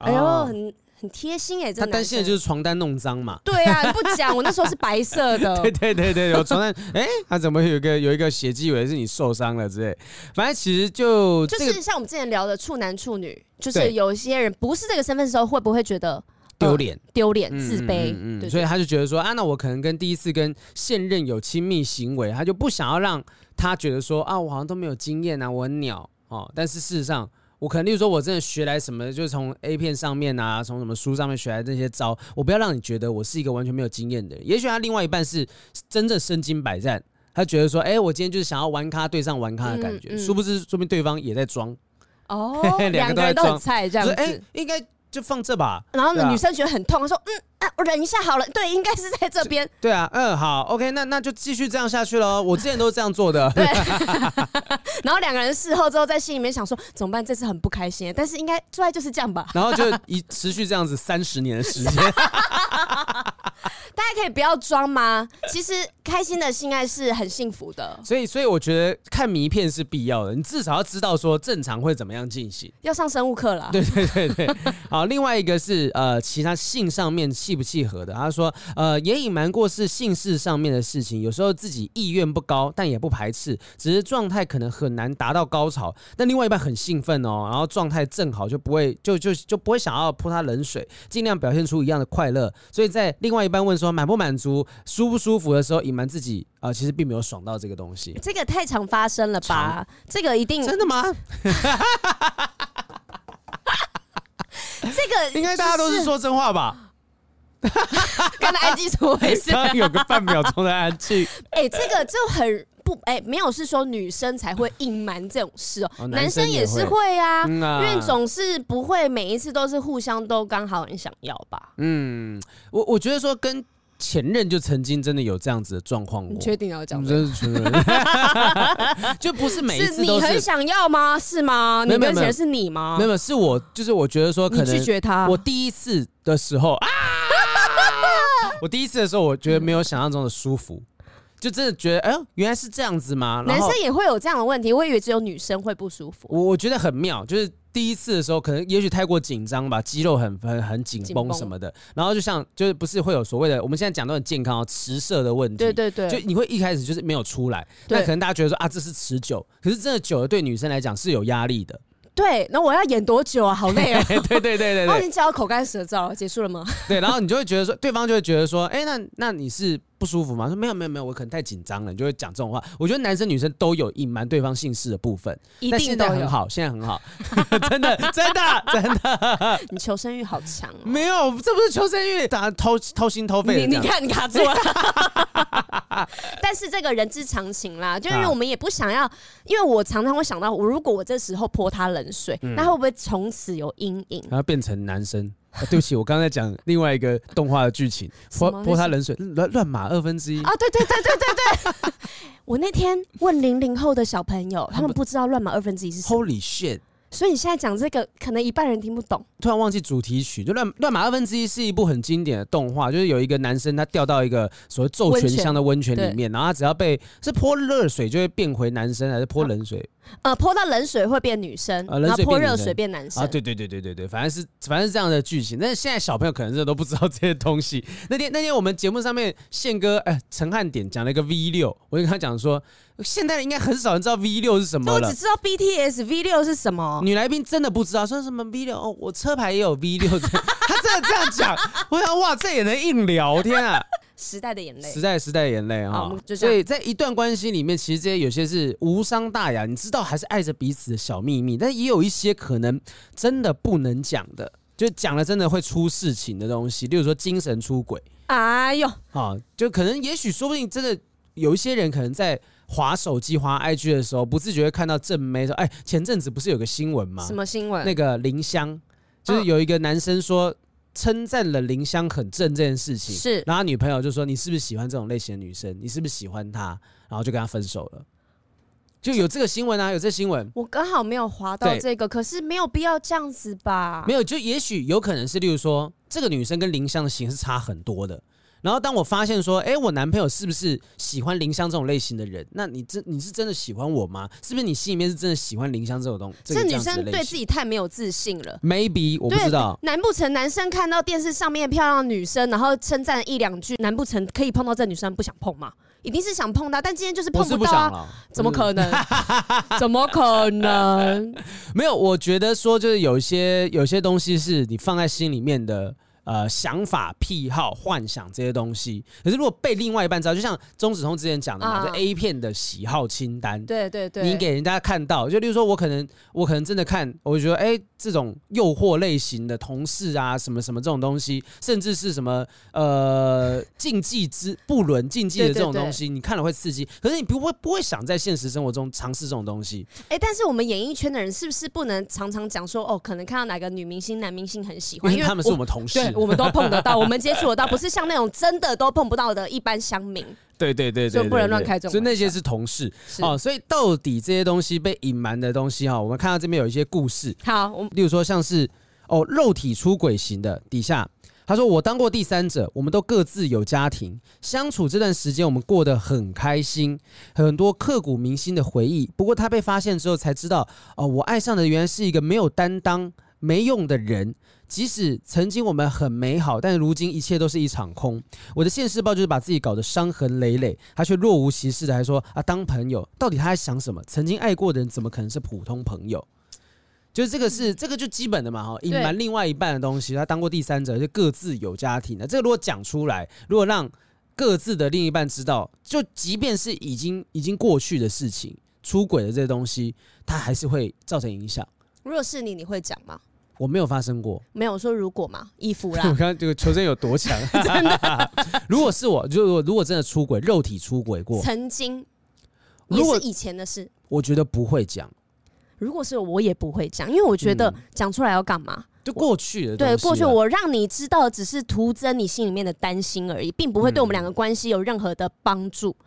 哎呦，很。很贴心哎、欸，他担心的就是床单弄脏嘛。对啊，不讲，我那时候是白色的。对对对对，有床单，哎、欸，他怎么有一个有一个血迹，以为是你受伤了之类。反正其实就、这个、就是像我们之前聊的处男处女，就是有一些人不是这个身份的时候，会不会觉得丢脸、丢脸、自卑？嗯，嗯，嗯，所以他就觉得说啊，那我可能跟第一次跟现任有亲密行为，他就不想要让他觉得说啊，我好像都没有经验啊，我很鸟哦。但是事实上。我可能，例如说，我真的学来什么，就是从 A 片上面啊，从什么书上面学来这些招，我不要让你觉得我是一个完全没有经验的人。也许他另外一半是真正身经百战，他觉得说，哎、欸，我今天就是想要玩咖对上玩咖的感觉，殊、不知说明对方也在装。哦，两个人都很菜这样子，哎、欸，应该。就放这吧，然后呢，啊、女生觉得很痛，她说：“嗯啊，我忍一下好了。”对，应该是在这边。对啊，嗯，好，OK，那那就继续这样下去喽。我之前都是这样做的。对。然后两个人事后之后，在心里面想说：“怎么办？这次很不开心。”但是应该做爱就是这样吧。然后就一持续这样子三十年的时间。大家可以不要装吗？其实开心的性爱是很幸福的。所以，所以我觉得看迷片是必要的。你至少要知道说正常会怎么样进行。要上生物课了。对对对对。好，另外一个是呃，其他性上面契不契合的。他说呃，也隐瞒过是性事上面的事情，有时候自己意愿不高，但也不排斥，只是状态可能很难达到高潮。但另外一半很兴奋哦，然后状态正好就不会就就就不会想要泼他冷水，尽量表现出一样的快乐。所以在另外一半问说。满不满足、舒不舒服的时候，隐瞒自己啊、呃，其实并没有爽到这个东西。这个太常发生了吧？常这个一定真的吗？这个应该大家都是说真话吧？刚才安静怎么回事？刚刚有个半秒钟的安静。哎、欸，这个就很不哎、欸，没有是说女生才会隐瞒这种事哦，哦男生也是会啊，嗯啊，因为总是不会每一次都是互相都刚好很想要吧？嗯，我我觉得说跟。前任就曾经真的有这样子的状况过，你确定要讲？真是前任，就不是每一次都是。你很想要吗？是吗？你跟前是你吗？没有，是我，就是我觉得说可能拒绝他。我第一次的时候啊，我第一次的时候，我觉得没有想象中的舒服，就真的觉得，哎呦，原来是这样子吗？男生也会有这样的问题，我以为只有女生会不舒服。我我觉得很妙，就是。第一次的时候，可能也许太过紧张吧，肌肉很很很紧绷什么的，然后就像就是不是会有所谓的，我们现在讲都很健康哦，持射的问题，对对对，就你会一开始就是没有出来，那可能大家觉得说啊这是持久，可是真的久了对女生来讲是有压力的。对，那我要演多久啊？好累啊！对对对对对，我已经叫口干舌燥，结束了吗？对，然后你就会觉得说，对方就会觉得说，哎，那那你是不舒服吗？说没有没有没有，我可能太紧张了，你就会讲这种话。我觉得男生女生都有隐瞒对方姓氏的部分，一定都有。很好，现在很好，真的真的真的。你求生欲好强哦！没有，这不是求生欲，打掏掏心掏肺。你你看你卡住了。但是这个人之常情啦，就是我们也不想要，因为我常常会想到，我如果我这时候泼他冷水，那会不会从此有阴影？然后变成男生？对不起，我刚才讲另外一个动画的剧情，泼泼他冷水，乱乱码二分之一。啊，对对对对对对。我那天问零零后的小朋友，他们不知道乱码二分之一是什么。Holy shit！所以你现在讲这个，可能一半人听不懂。突然忘记主题曲，就乱乱码二分之一是一部很经典的动画，就是有一个男生他掉到一个所谓咒泉乡的温泉里面，然后他只要被是泼热水就会变回男生，还是泼冷水？呃，泼到冷水会变女生，呃、然后泼热水变男生。啊，对对对对对对，反正是反正是这样的剧情。但是现在小朋友可能真的都不知道这些东西。那天那天我们节目上面宪哥哎陈汉典讲了一个 V 六，我就跟他讲说，现代人应该很少人知道 V 六是什么了。我只知道 BTS V 六是什么。女来宾真的不知道说什么 V 六哦，我车牌也有 V 六，他真的这样讲，我想哇，这也能硬聊天啊。时代的眼泪，时代时代的眼泪哈，所以在一段关系里面，其实这些有些是无伤大雅，你知道还是爱着彼此的小秘密，但也有一些可能真的不能讲的，就讲了真的会出事情的东西，例如说精神出轨。哎呦，啊，就可能也许说不定真的有一些人可能在滑手机滑 IG 的时候，不自觉会看到正妹说，哎，前阵子不是有个新闻吗？什么新闻？那个林香，就是有一个男生说。称赞了林香很正这件事情，是，然后他女朋友就说：“你是不是喜欢这种类型的女生？你是不是喜欢她？”然后就跟他分手了。就有这个新闻啊，有这个新闻。我刚好没有滑到这个，可是没有必要这样子吧？没有，就也许有可能是，例如说，这个女生跟林香的型是差很多的。然后当我发现说，哎，我男朋友是不是喜欢林香这种类型的人？那你真你是真的喜欢我吗？是不是你心里面是真的喜欢林香这种东西？这女生对自己太没有自信了。Maybe 我不知道。难不成男生看到电视上面漂亮的女生，然后称赞一两句，难不成可以碰到这女生不想碰吗？一定是想碰到，但今天就是碰不到啊！不怎么可能？怎么可能？没有，我觉得说就是有一些有些东西是你放在心里面的。呃，想法、癖好、幻想这些东西，可是如果被另外一半知道，就像钟子通之前讲的嘛，就 A 片的喜好清单，对对对，你给人家看到，就例如说我可能我可能真的看，我觉得哎，这种诱惑类型的同事啊，什么什么这种东西，甚至是什么呃禁忌之不伦禁忌的这种东西，你看了会刺激，可是你不会不会想在现实生活中尝试这种东西。哎，但是我们演艺圈的人是不是不能常常讲说哦，可能看到哪个女明星、男明星很喜欢，因为他们是我们同事。我们都碰得到，我们接触得到，不是像那种真的都碰不到的一般乡民。对对对对，就不能乱开这种。所以那些是同事哦。所以到底这些东西被隐瞒的东西哈，我们看到这边有一些故事。好，我们例如说像是哦肉体出轨型的，底下他说我当过第三者，我们都各自有家庭，相处这段时间我们过得很开心，很多刻骨铭心的回忆。不过他被发现之后才知道，哦，我爱上的原来是一个没有担当、没用的人。即使曾经我们很美好，但如今一切都是一场空。我的现世报就是把自己搞得伤痕累累，他却若无其事的还说啊，当朋友，到底他在想什么？曾经爱过的人怎么可能是普通朋友？就是这个是这个就基本的嘛哈，隐瞒另外一半的东西，他当过第三者，就各自有家庭的。这个如果讲出来，如果让各自的另一半知道，就即便是已经已经过去的事情，出轨的这些东西，他还是会造成影响。如果是你，你会讲吗？我没有发生过，没有说如果嘛，衣服啦。我看这个求生有多强，真的。如果是我，就如果真的出轨，肉体出轨过，曾经，也是以前的事。我觉得不会讲。如果是我，我也不会讲，因为我觉得讲出来要干嘛？嗯、就过去的。对，过去我让你知道，只是徒增你心里面的担心而已，并不会对我们两个关系有任何的帮助。嗯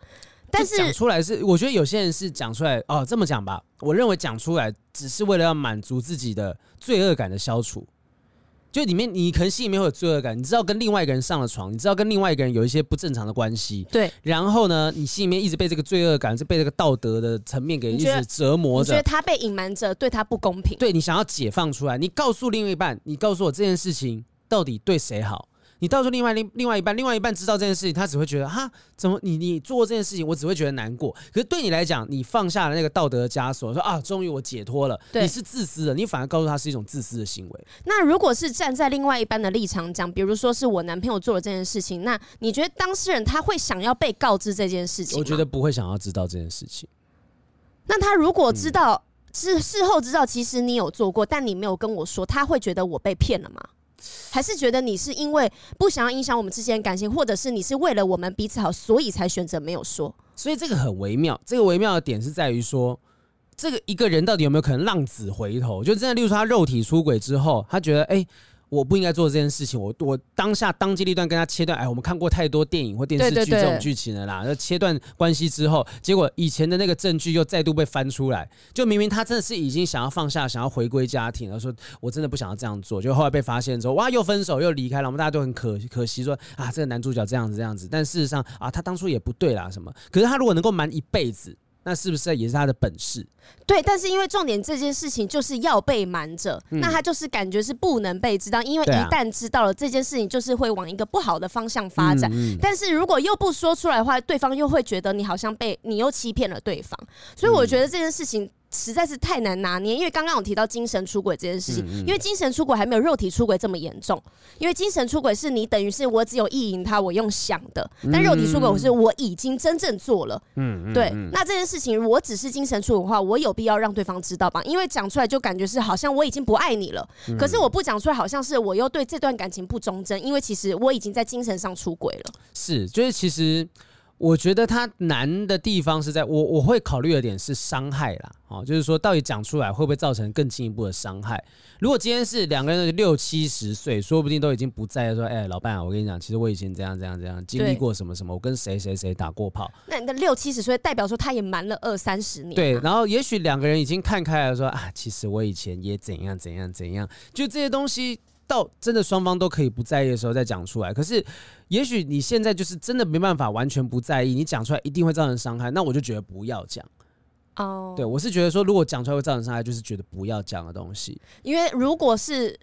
但是讲出来是，我觉得有些人是讲出来哦，这么讲吧，我认为讲出来只是为了要满足自己的罪恶感的消除。就里面你可能心里面会有罪恶感，你知道跟另外一个人上了床，你知道跟另外一个人有一些不正常的关系，对。然后呢，你心里面一直被这个罪恶感，是被这个道德的层面给一直折磨着。你觉得他被隐瞒着，对他不公平？对，你想要解放出来，你告诉另一半，你告诉我这件事情到底对谁好？你到时候另外另另外一半，另外一半知道这件事情，他只会觉得哈，怎么你你做这件事情，我只会觉得难过。可是对你来讲，你放下了那个道德的枷锁，说啊，终于我解脱了。对你是自私的，你反而告诉他是一种自私的行为。那如果是站在另外一半的立场讲，比如说是我男朋友做了这件事情，那你觉得当事人他会想要被告知这件事情吗？我觉得不会想要知道这件事情。那他如果知道，事、嗯、事后知道，其实你有做过，但你没有跟我说，他会觉得我被骗了吗？还是觉得你是因为不想要影响我们之间的感情，或者是你是为了我们彼此好，所以才选择没有说？所以这个很微妙。这个微妙的点是在于说，这个一个人到底有没有可能浪子回头？就真的，例如说他肉体出轨之后，他觉得哎。我不应该做这件事情。我我当下当机立断跟他切断。哎，我们看过太多电影或电视剧这种剧情了啦。那切断关系之后，结果以前的那个证据又再度被翻出来。就明明他真的是已经想要放下，想要回归家庭，然后说我真的不想要这样做。就后来被发现之后，哇，又分手又离开了。我们大家都很可可惜说啊，这个男主角这样子这样子。但事实上啊，他当初也不对啦什么。可是他如果能够瞒一辈子。那是不是也是他的本事？对，但是因为重点这件事情就是要被瞒着，嗯、那他就是感觉是不能被知道，因为一旦知道了这件事情，就是会往一个不好的方向发展。嗯嗯、但是如果又不说出来的话，对方又会觉得你好像被你又欺骗了对方，所以我觉得这件事情。实在是太难拿捏，因为刚刚我提到精神出轨这件事情，嗯嗯、因为精神出轨还没有肉体出轨这么严重，因为精神出轨是你等于是我只有意淫他，我用想的，但肉体出轨我是我已经真正做了，嗯，嗯对，那这件事情我只是精神出轨的话，我有必要让对方知道吧？因为讲出来就感觉是好像我已经不爱你了，嗯、可是我不讲出来，好像是我又对这段感情不忠贞，因为其实我已经在精神上出轨了，是，就是其实。我觉得他难的地方是在我我会考虑的点是伤害啦，哦，就是说到底讲出来会不会造成更进一步的伤害？如果今天是两个人六七十岁，说不定都已经不在了，说，哎，老伴啊，我跟你讲，其实我以前这样这样这样经历过什么什么，我跟谁谁谁打过炮。那你的六七十岁代表说他也瞒了二三十年。对，然后也许两个人已经看开了，说啊，其实我以前也怎样怎样怎样，就这些东西。到真的双方都可以不在意的时候再讲出来，可是也许你现在就是真的没办法完全不在意，你讲出来一定会造成伤害，那我就觉得不要讲。哦，oh. 对，我是觉得说，如果讲出来会造成伤害，就是觉得不要讲的东西。因为如果是。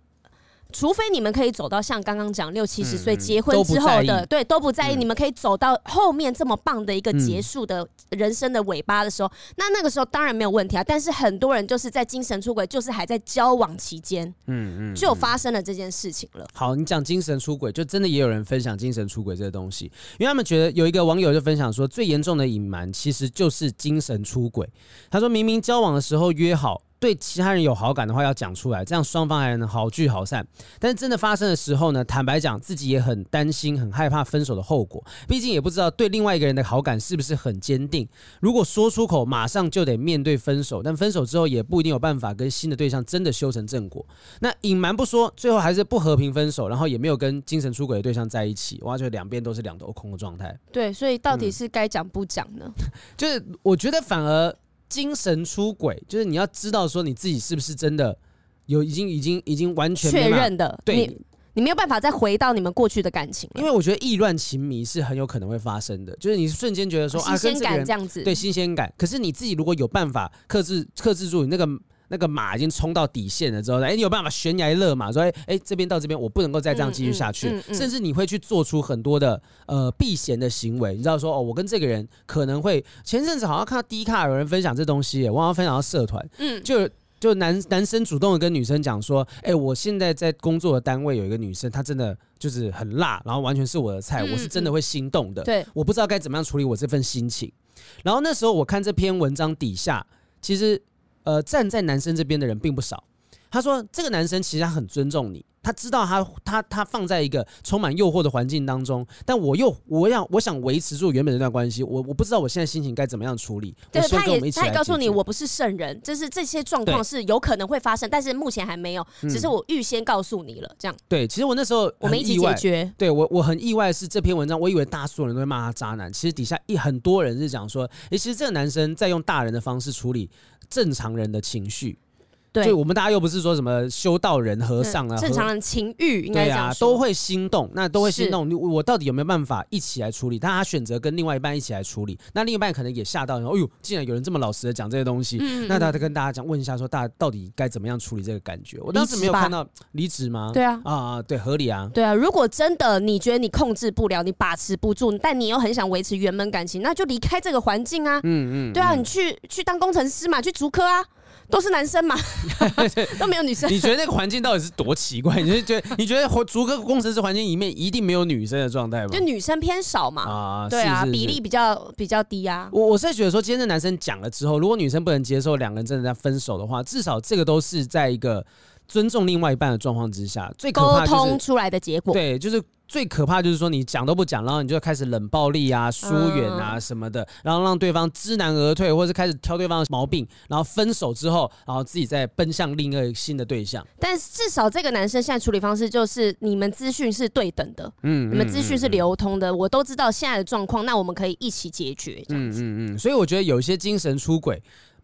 除非你们可以走到像刚刚讲六七十岁结婚之后的，对，都不在意，你们可以走到后面这么棒的一个结束的人生的尾巴的时候，那那个时候当然没有问题啊。但是很多人就是在精神出轨，就是还在交往期间，嗯嗯，就发生了这件事情了。好，你讲精神出轨，就真的也有人分享精神出轨这个东西，因为他们觉得有一个网友就分享说，最严重的隐瞒其实就是精神出轨。他说明明交往的时候约好。对其他人有好感的话要讲出来，这样双方还能好聚好散。但是真的发生的时候呢，坦白讲，自己也很担心、很害怕分手的后果。毕竟也不知道对另外一个人的好感是不是很坚定。如果说出口，马上就得面对分手。但分手之后也不一定有办法跟新的对象真的修成正果。那隐瞒不说，最后还是不和平分手，然后也没有跟精神出轨的对象在一起。哇，就两边都是两头空的状态。对，所以到底是该讲不讲呢？嗯，就是我觉得反而。精神出轨，就是你要知道说你自己是不是真的有已经已经已经完全确认的，对。你，你没有办法再回到你们过去的感情，因为我觉得意乱情迷是很有可能会发生的，就是你瞬间觉得说啊，新鲜感这样子，对新鲜感，可是你自己如果有办法克制克制住你那个。那个马已经冲到底线了之后，哎，你有办法悬崖勒马，说，哎哎，这边到这边，我不能够再这样继续下去，甚至你会去做出很多的呃避嫌的行为，你知道说，哦，我跟这个人可能会，前阵子好像看到 D 卡有人分享这东西，我好像分享到社团，嗯，就就男男生主动的跟女生讲说，哎，我现在在工作的单位有一个女生，她真的就是很辣，然后完全是我的菜，嗯、我是真的会心动的，对，我不知道该怎么样处理我这份心情，然后那时候我看这篇文章底下，其实。呃，站在男生这边的人并不少。他说：“这个男生其实他很尊重你，他知道他他他放在一个充满诱惑的环境当中，但我又我要我想维持住原本这段关系，我我不知道我现在心情该怎么样处理。对，他也他也告诉你，我不是圣人，就是这些状况是有可能会发生，但是目前还没有，只是我预先告诉你了。这样对，其实我那时候我们一起解决。对我我很意外是这篇文章，我以为大所有人都会骂他渣男，其实底下一很多人是讲说，诶，其实这个男生在用大人的方式处理正常人的情绪。”对，就我们大家又不是说什么修道人、和尚啊，正常人情欲应该对啊，都会心动，那都会心动。我到底有没有办法一起来处理？但他选择跟另外一半一起来处理，那另一半可能也吓到，然后，哎呦，竟然有人这么老实的讲这些东西，嗯嗯，那他跟大家讲，问一下说，大家到底该怎么样处理这个感觉？我当时没有看到离职吗？对啊，啊，对，合理啊，对啊。如果真的你觉得你控制不了，你把持不住，但你又很想维持原本感情，那就离开这个环境啊。嗯嗯，对啊，你去去当工程师嘛，去逐科啊。都是男生嘛，都没有女生。你觉得那个环境到底是多奇怪？你是觉得 你觉得竹科工程师环境里面一定没有女生的状态吗？就女生偏少嘛。啊，对啊，是是是比例比较比较低啊。我我是在觉得说，今天的男生讲了之后，如果女生不能接受两个人真的在分手的话，至少这个都是在一个尊重另外一半的状况之下，最可怕就是沟通出来的结果。对，就是。最可怕就是说，你讲都不讲，然后你就开始冷暴力啊、疏远啊什么的，然后让对方知难而退，或是开始挑对方的毛病，然后分手之后，然后自己再奔向另一个新的对象。但至少这个男生现在处理方式就是，你们资讯是对等的，嗯，你们资讯是流通的，我都知道现在的状况，那我们可以一起解决这样子。嗯嗯嗯。所以我觉得有一些精神出轨。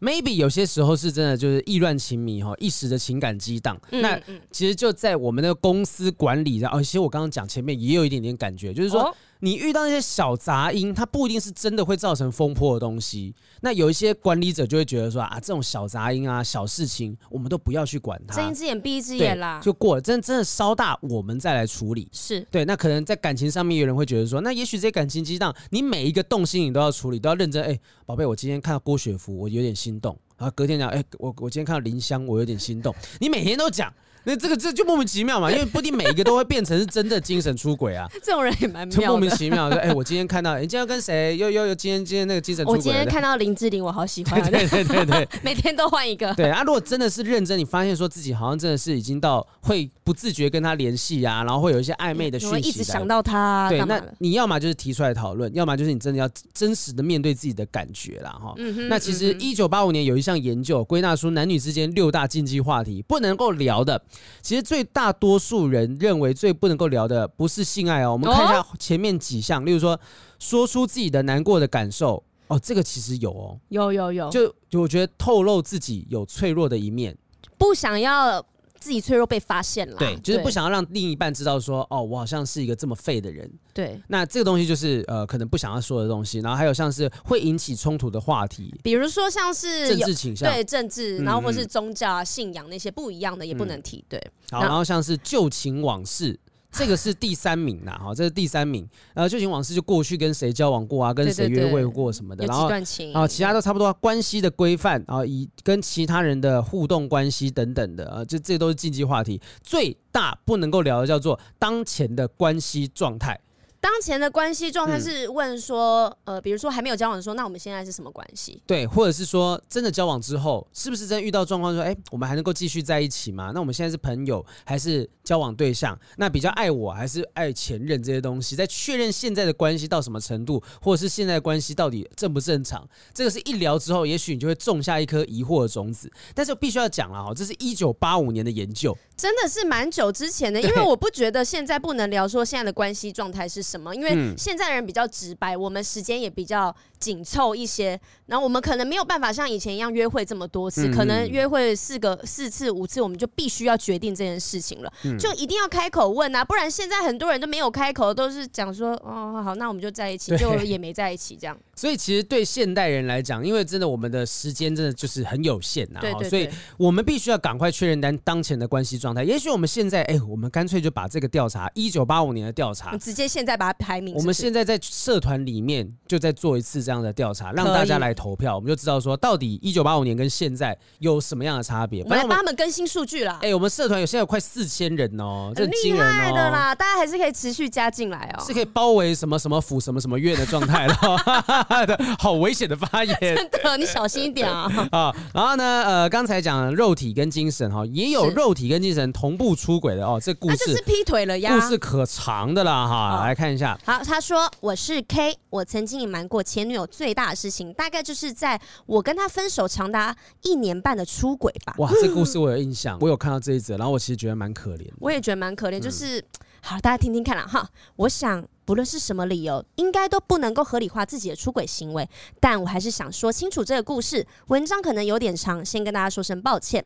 Maybe 有些时候是真的，就是意乱情迷哈，一时的情感激荡。嗯、那其实就在我们的公司管理上，哦，其实我刚刚讲前面也有一点点感觉，就是说。哦你遇到那些小杂音，它不一定是真的会造成风波的东西。那有一些管理者就会觉得说啊，这种小杂音啊、小事情，我们都不要去管它，睁一只眼闭一只眼啦，就过了。真的真的稍大，我们再来处理。是对。那可能在感情上面，有人会觉得说，那也许这些感情激荡，你每一个动心你都要处理，都要认真。哎、欸，宝贝，我今天看到郭雪芙，我有点心动。然后隔天讲，哎、欸，我我今天看到林湘，我有点心动。你每天都讲。那这个这就莫名其妙嘛，因为不一定每一个都会变成是真的精神出轨啊。这种人也蛮妙的，就莫名其妙说，哎、欸，我今天看到，你今天要跟谁？又又又今天今天那个精神出轨。我今天看到林志玲，我好喜欢。对对对对，每天都换一个。对啊，如果真的是认真，你发现说自己好像真的是已经到会不自觉跟他联系啊，然后会有一些暧昧的讯息，一直想到他。对，那你要么就是提出来讨论，要么就是你真的要真实的面对自己的感觉啦。哈。嗯哼。那其实一九八五年有一项研究归纳出男女之间六大禁忌话题不能够聊的，其实最。大多数人认为最不能够聊的不是性爱哦，我们看一下前面几项，哦、例如说说出自己的难过的感受哦，这个其实有哦，有有有，就就我觉得透露自己有脆弱的一面，不想要。自己脆弱被发现了，对，就是不想要让另一半知道说，哦，我好像是一个这么废的人，对。那这个东西就是呃，可能不想要说的东西。然后还有像是会引起冲突的话题，比如说像是政治倾向，对政治，然后或是宗教啊、信仰那些不一样的也不能提，对。好，然后像是旧情往事。这个是第三名呐，哈，这是第三名。呃，旧情往事就过去跟谁交往过啊，跟谁约会过什么的，然后啊，其他都差不多。关系的规范啊，以跟其他人的互动关系等等的啊，这这都是禁忌话题。最大不能够聊的叫做当前的关系状态。当前的关系状态是问说，嗯、呃，比如说还没有交往的时候，那我们现在是什么关系？对，或者是说真的交往之后，是不是真遇到状况说，哎，我们还能够继续在一起吗？那我们现在是朋友还是交往对象？那比较爱我还是爱前任这些东西，在确认现在的关系到什么程度，或者是现在的关系到底正不正常？这个是一聊之后，也许你就会种下一颗疑惑的种子。但是我必须要讲了哈，这是一九八五年的研究，真的是蛮久之前的，因为我不觉得现在不能聊说现在的关系状态是什么。因为现在人比较直白，我们时间也比较紧凑一些，然后我们可能没有办法像以前一样约会这么多次，可能约会四个四次五次，我们就必须要决定这件事情了，就一定要开口问啊，不然现在很多人都没有开口，都是讲说哦好，那我们就在一起，就也没在一起这样。所以其实对现代人来讲，因为真的我们的时间真的就是很有限呐，所以我们必须要赶快确认当当前的关系状态。也许我们现在哎，我们干脆就把这个调查一九八五年的调查，直接现在把它排名。我们现在在社团里面就在做一次这样的调查，让大家来投票，我们就知道说到底一九八五年跟现在有什么样的差别。我们来帮他们更新数据啦。哎，我们社团有现在有快四千人哦，这厉害的啦！大家还是可以持续加进来哦，是可以包围什么什么府什么什么院的状态了。好危险的发言，真的，你小心一点啊！啊，然后呢，呃，刚才讲肉体跟精神哈，也有肉体跟精神同步出轨的哦。这故事那就是劈腿了呀，故事可长的啦哈，来看一下。好，他说我是 K，我曾经隐瞒过前女友最大的事情，大概就是在我跟他分手长达一年半的出轨吧。哇，这故事我有印象，我有看到这一则，然后我其实觉得蛮可怜。我也觉得蛮可怜，就是好，大家听听看啦哈。我想。不论是什么理由，应该都不能够合理化自己的出轨行为。但我还是想说清楚这个故事。文章可能有点长，先跟大家说声抱歉。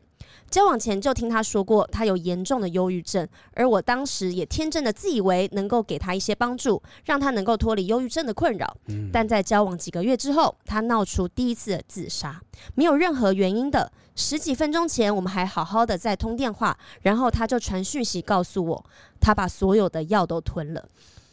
交往前就听他说过，他有严重的忧郁症，而我当时也天真的自以为能够给他一些帮助，让他能够脱离忧郁症的困扰。但在交往几个月之后，他闹出第一次的自杀，没有任何原因的。十几分钟前，我们还好好的在通电话，然后他就传讯息告诉我，他把所有的药都吞了。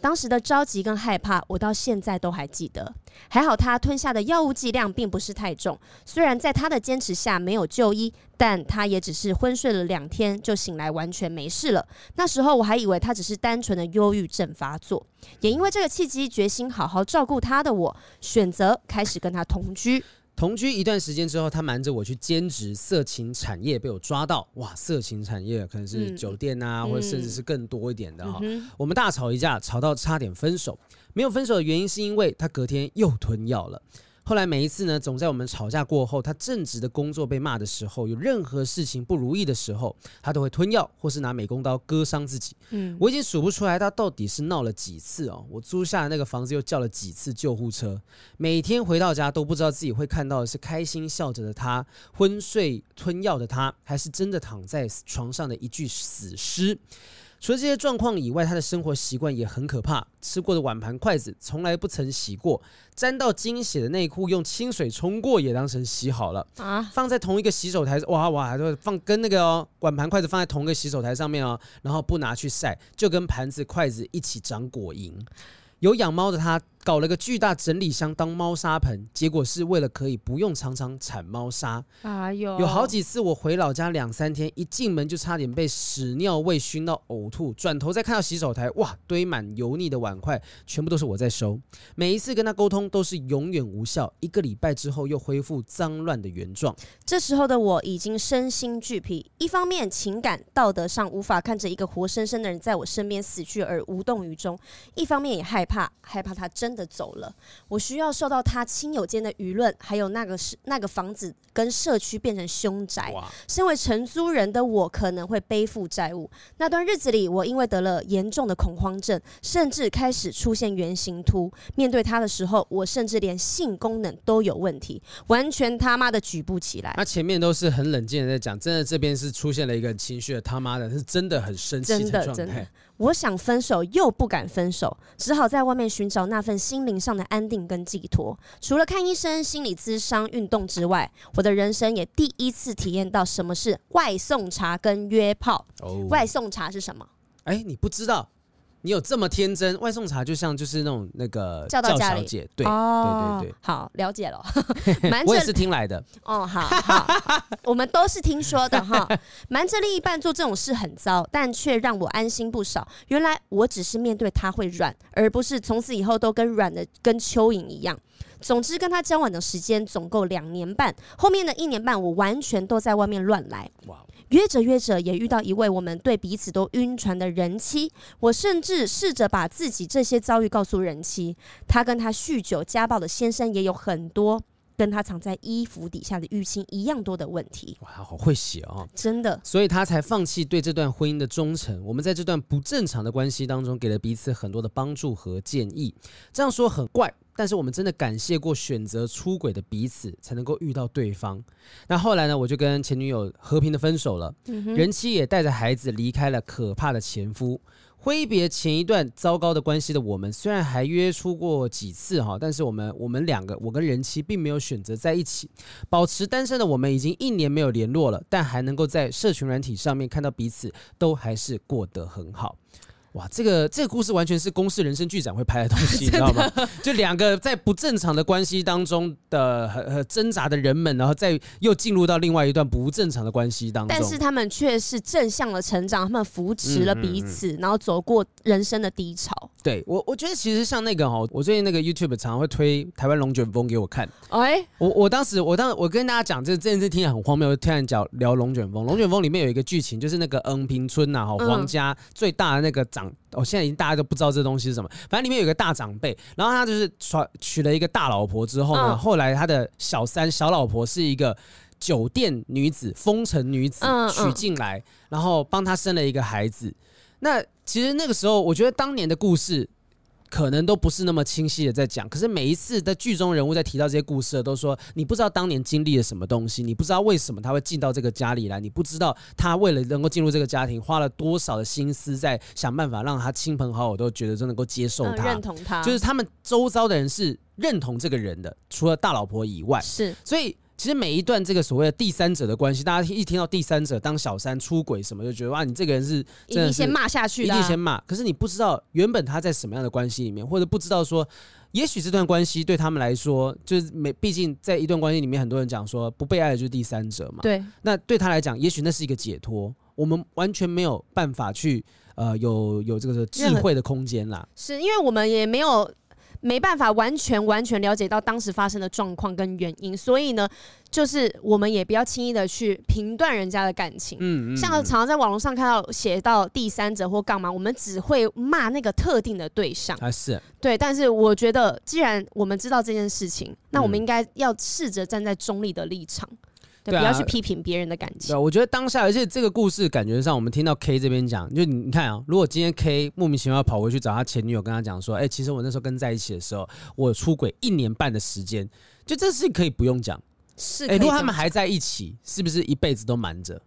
当时的着急跟害怕，我到现在都还记得。还好他吞下的药物剂量并不是太重，虽然在他的坚持下没有就医，但他也只是昏睡了两天就醒来，完全没事了。那时候我还以为他只是单纯的忧郁症发作，也因为这个契机，决心好好照顾他的我，选择开始跟他同居。同居一段时间之后，他瞒着我去兼职色情产业，被我抓到。哇，色情产业可能是酒店啊，嗯、或者甚至是更多一点的哈。嗯、我们大吵一架，吵到差点分手。没有分手的原因是因为他隔天又吞药了。后来每一次呢，总在我们吵架过后，他正职的工作被骂的时候，有任何事情不如意的时候，他都会吞药，或是拿美工刀割伤自己。嗯，我已经数不出来他到底是闹了几次哦。我租下的那个房子又叫了几次救护车，每天回到家都不知道自己会看到的是开心笑着的他，昏睡吞药的他，还是真的躺在床上的一具死尸。除了这些状况以外，他的生活习惯也很可怕。吃过的碗盘筷子从来不曾洗过，沾到精血的内裤用清水冲过也当成洗好了啊。放在同一个洗手台，哇哇，就放跟那个、哦、碗盘筷子放在同一个洗手台上面哦，然后不拿去晒，就跟盘子筷子一起长果蝇。有养猫的他。搞了个巨大整理箱当猫砂盆，结果是为了可以不用常常铲猫砂。哎呦，有好几次我回老家两三天，一进门就差点被屎尿味熏到呕吐，转头再看到洗手台，哇，堆满油腻的碗筷，全部都是我在收。每一次跟他沟通都是永远无效，一个礼拜之后又恢复脏乱的原状。这时候的我已经身心俱疲，一方面情感道德上无法看着一个活生生的人在我身边死去而无动于衷，一方面也害怕，害怕他真的走了，我需要受到他亲友间的舆论，还有那个是那个房子跟社区变成凶宅。身为承租人的我可能会背负债务。那段日子里，我因为得了严重的恐慌症，甚至开始出现圆形突。面对他的时候，我甚至连性功能都有问题，完全他妈的举不起来。那前面都是很冷静的在讲，真的这边是出现了一个情绪的他妈的，是真的很生气的状态。我想分手又不敢分手，只好在外面寻找那份心灵上的安定跟寄托。除了看医生、心理咨商、运动之外，我的人生也第一次体验到什么是外送茶跟约炮。哦，外送茶是什么？哎，你不知道？你有这么天真？外送茶就像就是那种那个叫到家里，对、哦、对对对，好了解了。我也是听来的哦，好好，我们都是听说的哈。瞒着另一半做这种事很糟，但却让我安心不少。原来我只是面对他会软，而不是从此以后都跟软的跟蚯蚓一样。总之，跟他交往的时间总共两年半，后面的一年半我完全都在外面乱来。哇约着约着，也遇到一位我们对彼此都晕船的人妻。我甚至试着把自己这些遭遇告诉人妻。她跟她酗酒家暴的先生也有很多跟他藏在衣服底下的淤青一样多的问题。哇，好会写哦，真的。所以他才放弃对这段婚姻的忠诚。我们在这段不正常的关系当中，给了彼此很多的帮助和建议。这样说很怪。但是我们真的感谢过选择出轨的彼此，才能够遇到对方。那后来呢，我就跟前女友和平的分手了。嗯、人妻也带着孩子离开了可怕的前夫。挥别前一段糟糕的关系的我们，虽然还约出过几次哈，但是我们我们两个，我跟人妻并没有选择在一起。保持单身的我们已经一年没有联络了，但还能够在社群软体上面看到彼此，都还是过得很好。哇，这个这个故事完全是公司人生剧展会拍的东西，你知道吗？就两个在不正常的关系当中的很很挣扎的人们，然后再又进入到另外一段不正常的关系当中，但是他们却是正向的成长，他们扶持了彼此，嗯嗯嗯，然后走过人生的低潮。对我，我觉得其实像那个哈，我最近那个 YouTube 常常会推台湾龙卷风给我看。哎，我我当时我当我跟大家讲，这这件事听起来很荒谬，我突然讲聊龙卷风。龙卷风里面有一个剧情，就是那个恩平村呐，哈，皇家最大的那个长。我、哦、现在已经大家都不知道这东西是什么，反正里面有一个大长辈，然后他就是娶娶了一个大老婆之后呢，嗯、后来他的小三小老婆是一个酒店女子、风尘女子娶进来，嗯嗯、然后帮他生了一个孩子。那其实那个时候，我觉得当年的故事可能都不是那么清晰的在讲。可是每一次的剧中人物在提到这些故事的，都说你不知道当年经历了什么东西，你不知道为什么他会进到这个家里来，你不知道他为了能够进入这个家庭，花了多少的心思在想办法让他亲朋好友都觉得都能够接受他、认同他，就是他们周遭的人是认同这个人的，除了大老婆以外，是所以。其实每一段这个所谓的第三者的关系，大家一听到第三者当小三出轨什么，就觉得哇，你这个人是一定先骂下去，一定先骂。可是你不知道原本他在什么样的关系里面，或者不知道说，也许这段关系对他们来说，就是没，毕竟在一段关系里面，很多人讲说不被爱的就是第三者嘛。对。那对他来讲，也许那是一个解脱。我们完全没有办法去呃有有这个智慧的空间啦。是因为我们也没有。没办法完全完全了解到当时发生的状况跟原因，所以呢，就是我们也不要轻易的去评断人家的感情。嗯，像常常在网络上看到写到第三者或干嘛，我们只会骂那个特定的对象。啊，是对，但是我觉得，既然我们知道这件事情，那我们应该要试着站在中立的立场。对，不要去批评别人的感情。对，我觉得当下，而且这个故事感觉上，我们听到 K 这边讲，就你你看啊，如果今天 K 莫名其妙跑回去找他前女友，跟他讲说，哎，其实我那时候跟在一起的时候，我出轨一年半的时间，就这事可以不用讲。是，哎，如果他们还在一起，是不是一辈子都瞒着？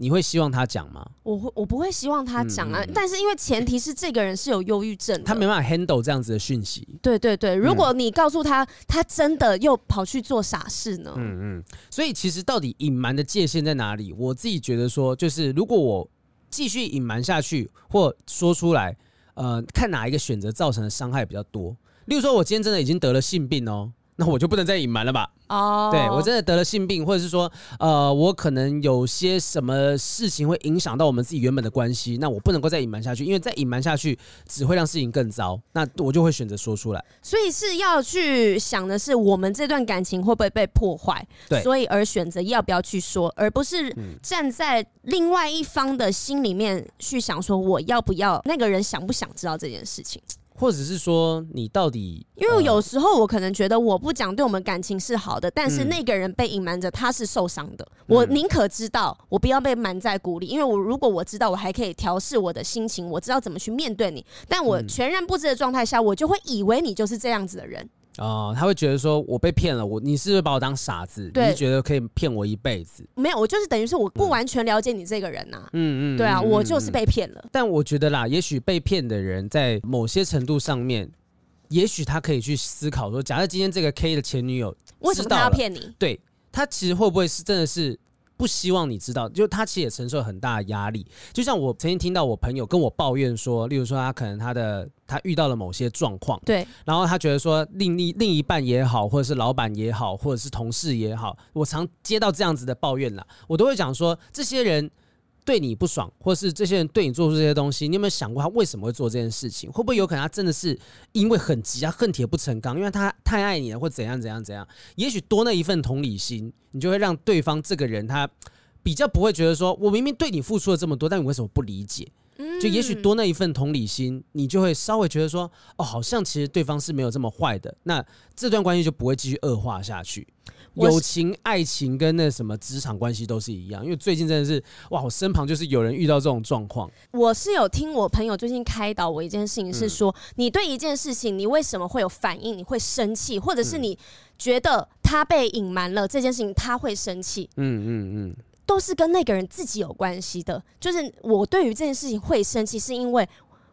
你会希望他讲吗？我会，我不会希望他讲啊。嗯、但是因为前提是这个人是有忧郁症，他没办法 handle 这样子的讯息。对对对，如果你告诉他，他真的又跑去做傻事呢？嗯嗯。所以其实到底隐瞒的界限在哪里？我自己觉得说，就是如果我继续隐瞒下去，或说出来，呃，看哪一个选择造成的伤害比较多。例如说，我今天真的已经得了性病哦。那我就不能再隐瞒了吧？哦，oh. 对，我真的得了性病，或者是说，呃，我可能有些什么事情会影响到我们自己原本的关系，那我不能够再隐瞒下去，因为再隐瞒下去只会让事情更糟。那我就会选择说出来。所以是要去想的是，我们这段感情会不会被破坏？对，所以而选择要不要去说，而不是站在另外一方的心里面去想说，我要不要那个人想不想知道这件事情。或者是说，你到底？因为有时候我可能觉得我不讲，对我们感情是好的，但是那个人被隐瞒着，他是受伤的。嗯、我宁可知道，我不要被瞒在鼓里。因为我如果我知道，我还可以调试我的心情，我知道怎么去面对你。但我全然不知的状态下，我就会以为你就是这样子的人。哦，他会觉得说我被骗了，我你是不是把我当傻子？你是觉得可以骗我一辈子？没有，我就是等于是我不完全了解你这个人呐、啊。嗯嗯，对啊，我就是被骗了。但我觉得啦，也许被骗的人在某些程度上面，也许他可以去思考说，假设今天这个 K 的前女友为什么他要骗你？对，他其实会不会是真的是？不希望你知道，就他其实也承受很大的压力。就像我曾经听到我朋友跟我抱怨说，例如说他可能他的他遇到了某些状况，对，然后他觉得说另一另一半也好，或者是老板也好，或者是同事也好，我常接到这样子的抱怨啦，我都会讲说这些人。对你不爽，或是这些人对你做出这些东西，你有没有想过他为什么会做这件事情？会不会有可能他真的是因为很急啊，恨铁不成钢，因为他太爱你了，或怎样怎样怎样？也许多那一份同理心，你就会让对方这个人他比较不会觉得说，我明明对你付出了这么多，但你为什么不理解？就也许多那一份同理心，你就会稍微觉得说，哦，好像其实对方是没有这么坏的，那这段关系就不会继续恶化下去。友情、爱情跟那什么职场关系都是一样，因为最近真的是哇，我身旁就是有人遇到这种状况。我是有听我朋友最近开导我一件事情，是说、嗯、你对一件事情，你为什么会有反应？你会生气，或者是你觉得他被隐瞒了这件事情，他会生气？嗯嗯嗯，都是跟那个人自己有关系的。就是我对于这件事情会生气，是因为。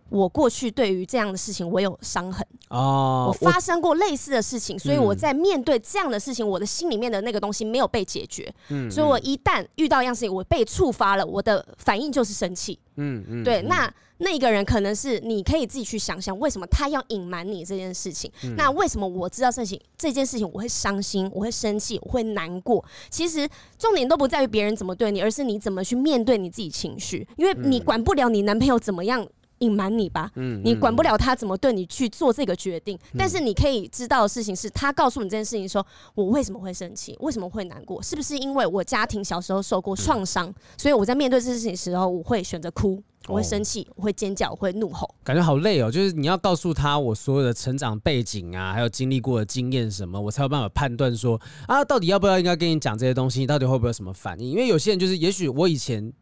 我过去对于这样的事情，我有伤痕。哦，我发生过类似的事情，所以我在面对这样的事情，我的心里面的那个东西没有被解决，嗯，所以我一旦遇到一样事情，我被触发了，我的反应就是生气，嗯嗯，对，那那个人可能是你可以自己去想想，为什么他要隐瞒你这件事情？那为什么我知道事情这件事情我会伤心，我会生气，我会难过？其实重点都不在于别人怎么对你，而是你怎么去面对你自己情绪，因为你管不了你男朋友怎么样。隐瞒你吧，嗯，你管不了他怎么对你去做这个决定，嗯，但是你可以知道的事情是他告诉你这件事情，说我为什么会生气，为什么会难过，是不是因为我家庭小时候受过创伤，所以我在面对这件事情的时候，我会选择哭，我会生气，我会尖叫，我会怒吼，感觉好累哦。就是你要告诉他我所有的成长背景啊，还有经历过的经验什么，我才有办法判断说啊，到底要不要应该跟你讲这些东西，你到底会不会有什么反应？因为有些人就是，也许我以前。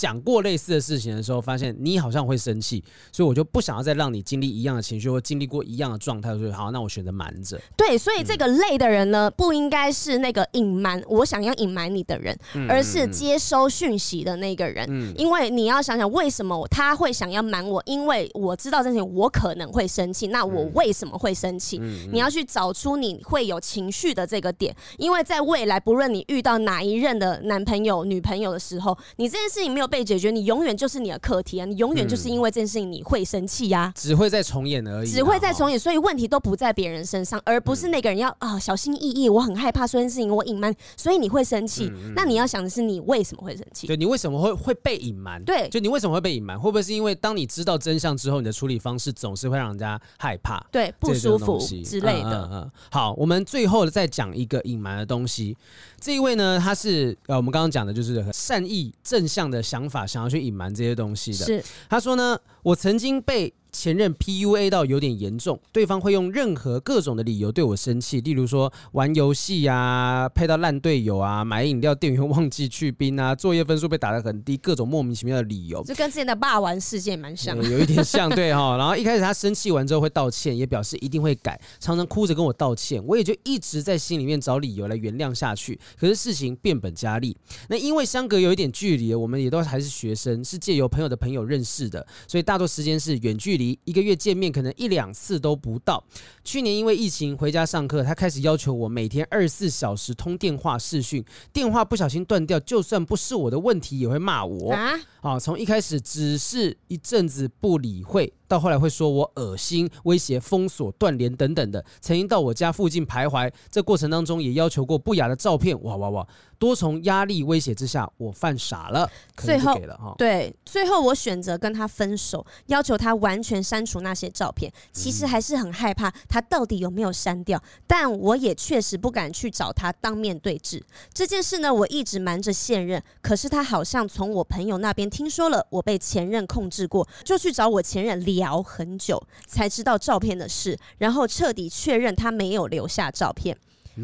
讲过类似的事情的时候，发现你好像会生气，所以我就不想要再让你经历一样的情绪或经历过一样的状态，所以好，那我选择瞒着。对，所以这个累的人呢，不应该是那个隐瞒我想要隐瞒你的人，而是接收讯息的那个人。嗯，因为你要想想为什么他会想要瞒我，因为我知道这件事情我可能会生气，那我为什么会生气？你要去找出你会有情绪的这个点，因为在未来不论你遇到哪一任的男朋友、女朋友的时候，你这件事情没有被解决，你永远就是你的课题啊！你永远就是因为这件事情你会生气呀，只会再重演而已，只会再重演，所以问题都不在别人身上，而不是那个人要啊小心翼翼，我很害怕说这件事情我隐瞒，所以你会生气。那你要想的是你为什么会生气？对，你为什么会会被隐瞒？对，就你为什么会被隐瞒？会不会是因为当你知道真相之后，你的处理方式总是会让人家害怕、对不舒服之类的？嗯嗯。好，我们最后再讲一个隐瞒的东西。这一位呢，他是呃，我们刚刚讲的就是善意正向的想法，想要去隐瞒这些东西的。是，他说呢，我曾经被。前任 PUA 到有点严重，对方会用任何各种的理由对我生气，例如说玩游戏啊，配到烂队友啊，买饮料店员忘记去冰啊，作业分数被打得很低，各种莫名其妙的理由，就跟之前的霸王事件蛮像，有一点像，对哈。然后一开始他生气完之后会道歉，也表示一定会改，常常哭着跟我道歉，我也就一直在心里面找理由来原谅下去。可是事情变本加厉，那因为相隔有一点距离，我们也都还是学生，是借由朋友的朋友认识的，所以大多时间是远距离。一个月见面可能一两次都不到。去年因为疫情回家上课，他开始要求我每天二十四小时通电话视讯，电话不小心断掉，就算不是我的问题，也会骂我。啊，从一开始只是一阵子不理会，到后来会说我恶心、威胁、封锁、断联等等的，曾经到我家附近徘徊。这过程当中也要求过不雅的照片。哇哇哇！多重压力威胁之下，我犯傻了，最后给了哈。对，最后我选择跟他分手，要求他完全删除那些照片。其实还是很害怕他到底有没有删掉，但我也确实不敢去找他当面对质。这件事呢，我一直瞒着现任，可是他好像从我朋友那边。听说了我被前任控制过，就去找我前任聊很久，才知道照片的事，然后彻底确认他没有留下照片，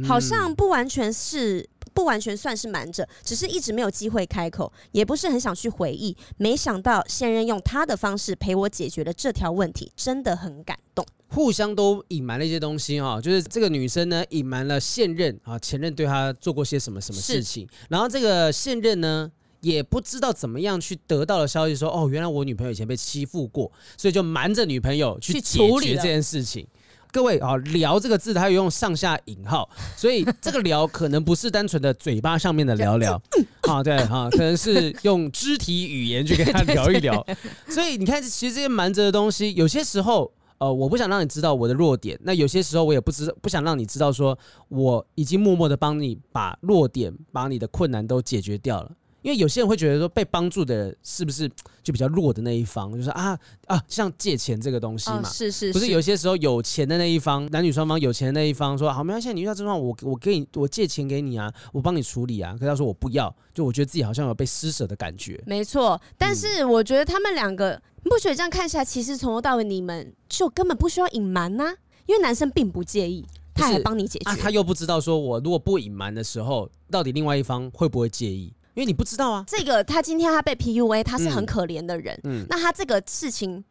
好像不完全是不完全算是瞒着，只是一直没有机会开口，也不是很想去回忆。没想到现任用他的方式陪我解决了这条问题，真的很感动。互相都隐瞒了一些东西啊，就是这个女生呢隐瞒了现任啊前任对她做过些什么什么事情，然后这个现任呢。也不知道怎么样去得到的消息说，哦，原来我女朋友以前被欺负过，所以就瞒着女朋友去解决这件事情。各位啊，聊这个字，它有用上下引号，所以 这个聊可能不是单纯的嘴巴上面的聊聊啊，对啊，可能是用肢体语言去跟他聊一聊。所以你看，其实这些瞒着的东西，有些时候，呃，我不想让你知道我的弱点，那有些时候我也不知不想让你知道，说我已经默默的帮你把弱点、把你的困难都解决掉了。因为有些人会觉得说，被帮助的是不是就比较弱的那一方？就是啊啊，像借钱这个东西嘛，哦、是是是，不是有些时候有钱的那一方，男女双方有钱的那一方说好，没关系，你遇到这种我我给你我借钱给你啊，我帮你处理啊。可是他说我不要，就我觉得自己好像有被施舍的感觉。没错，但是我觉得他们两个，你不觉得这样看起来，其实从头到尾你们就根本不需要隐瞒呐？因为男生并不介意，他还帮你解决啊，他又不知道说我如果不隐瞒的时候，到底另外一方会不会介意？因为你不知道啊，这个他今天他被 PUA，他是很可怜的人。嗯，嗯，那他这个事情，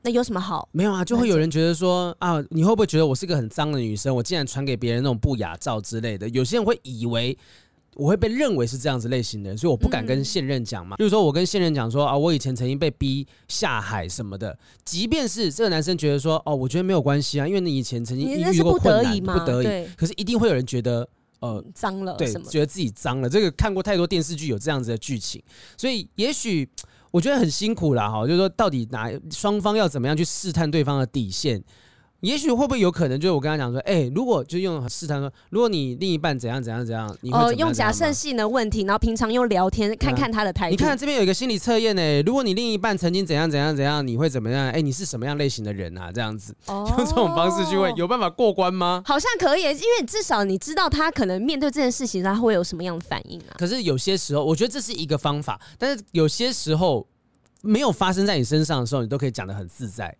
那有什么好？没有啊，就会有人觉得说啊，你会不会觉得我是个很脏的女生？我竟然传给别人那种不雅照之类的？有些人会以为我会被认为是这样子类型的人，所以我不敢跟现任讲嘛。就是说我跟现任讲说啊，我以前曾经被逼下海什么的，即便是这个男生觉得说哦，我觉得没有关系啊，因为你以前曾经遇过困难，不得已，可是一定会有人觉得。呃，脏了，对，觉得自己脏了。这个看过太多电视剧有这样子的剧情，所以也许我觉得很辛苦啦。哈。就是说，到底哪双方要怎么样去试探对方的底线？也许会不会有可能，就是我跟他讲说，哎、欸，如果就用试探说，如果你另一半怎样怎样怎样，你会用假设性的问题，然后平常用聊天看看他的态度。你看这边有一个心理测验呢，如果你另一半曾经怎样怎样怎样，你会怎么样？哎、欸，你是什么样类型的人啊？这样子，哦、用这种方式去问，有办法过关吗？好像可以，因为至少你知道他可能面对这件事情，他会有什么样的反应啊？可是有些时候，我觉得这是一个方法，但是有些时候没有发生在你身上的时候，你都可以讲的很自在。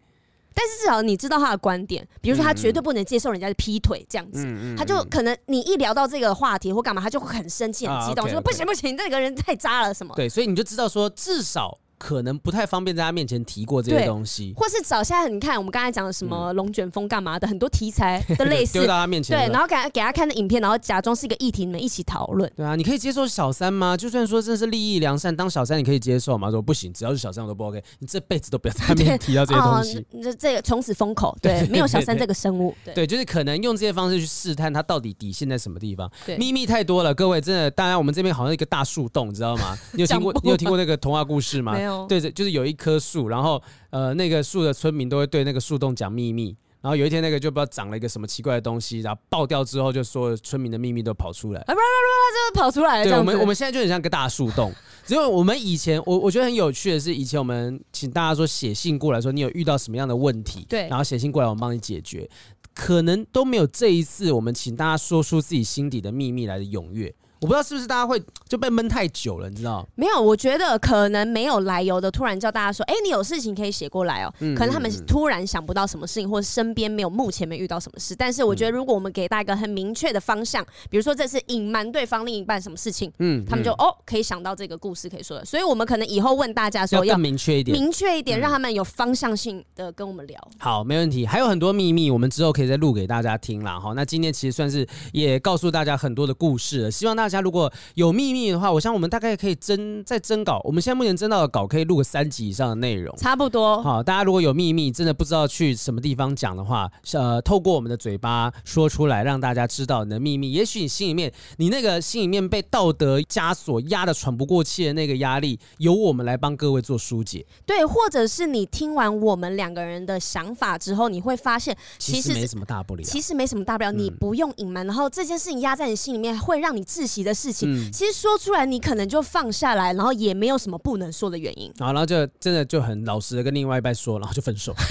但是至少你知道他的观点，比如说他绝对不能接受人家的劈腿这样子，嗯、他就可能你一聊到这个话题或干嘛，他就会很生气、很激动，啊、okay, okay. 说不行不行，这个人太渣了什么。对，所以你就知道说至少。可能不太方便在他面前提过这些东西，或是找现在你看我们刚才讲的什么龙卷风干嘛的、嗯、很多题材的类似丢到他面前，对，然后给他给他看的影片，然后假装是一个议题，你们一起讨论。对啊，你可以接受小三吗？就算说这是利益良善，当小三你可以接受吗？说不行，只要是小三我都不 OK，你这辈子都不要在他面前提到这些东西。这、哦、这个从此封口，对，没有小三这个生物。对，对，就是可能用这些方式去试探他到底底线在什么地方。对，秘密太多了，各位真的，当然我们这边好像一个大树洞，你知道吗？你有听过你有听过那个童话故事吗？没有。对着，就是有。一棵树，然后呃，那个树的村民都会对那个树洞讲秘密。然后有一天，那个就不知道长了一个什么奇怪的东西，然后爆掉之后，就所有村民的秘密都跑出来，啊，不不不，就跑出来了。对，我们我们现在就很像个大树洞。只有我们以前，我我觉得很有趣的是，以前我们请大家说写信过来说，你有遇到什么样的问题，对，然后写信过来，我们帮你解决，可能都没有这一次我们请大家说出自己心底的秘密来的踊跃。我不知道是不是大家会就被闷太久了，你知道？没有，我觉得可能没有来由的突然叫大家说：“哎、欸，你有事情可以写过来哦。嗯”可能他们突然想不到什么事情，或者身边没有目前没遇到什么事。但是我觉得，如果我们给大家一个很明确的方向，比如说这是隐瞒对方另一半什么事情，嗯，他们就哦可以想到这个故事可以说的。所以我们可能以后问大家说要更明确一点，明确一点，让他们有方向性的跟我们聊。好，没问题。还有很多秘密，我们之后可以再录给大家听啦。哈，那今天其实算是也告诉大家很多的故事了。希望大家如果有秘密的话，我想我们大概可以征再征稿。我们现在目前征到的稿可以录个三集以上的内容，差不多。好，大家如果有秘密，真的不知道去什么地方讲的话，呃，透过我们的嘴巴说出来，让大家知道你的秘密。也许你心里面，你那个心里面被道德枷锁压得喘不过气的那个压力，由我们来帮各位做疏解。对，或者是你听完我们两个人的想法之后，你会发现其实没什么大不了，其实没什么大不了，你不用隐瞒。然后这件事情压在你心里面，会让你窒息的事情。嗯其实说出来，你可能就放下来，然后也没有什么不能说的原因。然后就真的就很老实的跟另外一半说，然后就分手。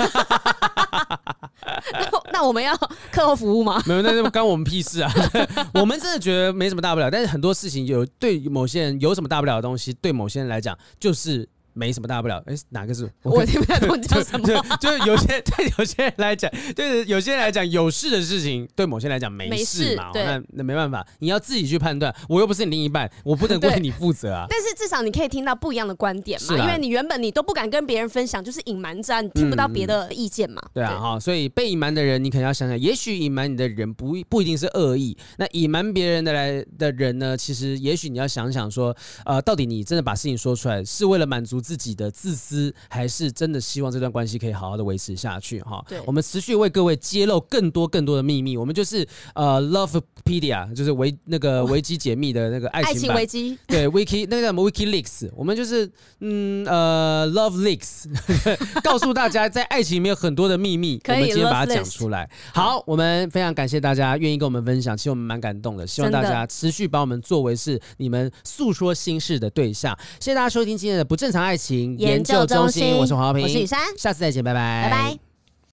那那我们要课后服务吗？没有，那就关我们屁事啊！我们真的觉得没什么大不了，但是很多事情有对某些人有什么大不了的东西，对某些人来讲就是。没什么大不了，哎，哪个是？我听不懂你讲什么。就是有些 对有些人来讲，对有些人来讲有事的事情，对某些人来讲没事嘛。那那没办法，你要自己去判断。我又不是你另一半，我不能为你负责啊。但是至少你可以听到不一样的观点嘛，因为你原本你都不敢跟别人分享，就是隐瞒着，啊你听不到别的意见嘛。对啊，哈，所以被隐瞒的人，你可能要想想，也许隐瞒你的人不不一定是恶意。那隐瞒别人的来的人呢，其实也许你要想想说，呃，到底你真的把事情说出来，是为了满足自己的自。私还是真的希望这段关系可以好好的维持下去哈？对，我们持续为各位揭露更多更多的秘密。我们就是呃，Lovepedia，就是维那个维基解密的那个爱情维基，对，Wiki 那个什么 WikiLeaks，我们就是嗯呃，Love Leaks，告诉大家在爱情里面有很多的秘密，我们今天把它讲出来。好，我们非常感谢大家愿意跟我们分享，其实我们蛮感动的。希望大家持续把我们作为是你们诉说心事的对象。谢谢大家收听今天的不正常爱情研究中心，我是黄浩平，我是雨珊，下次再见，拜拜，拜拜。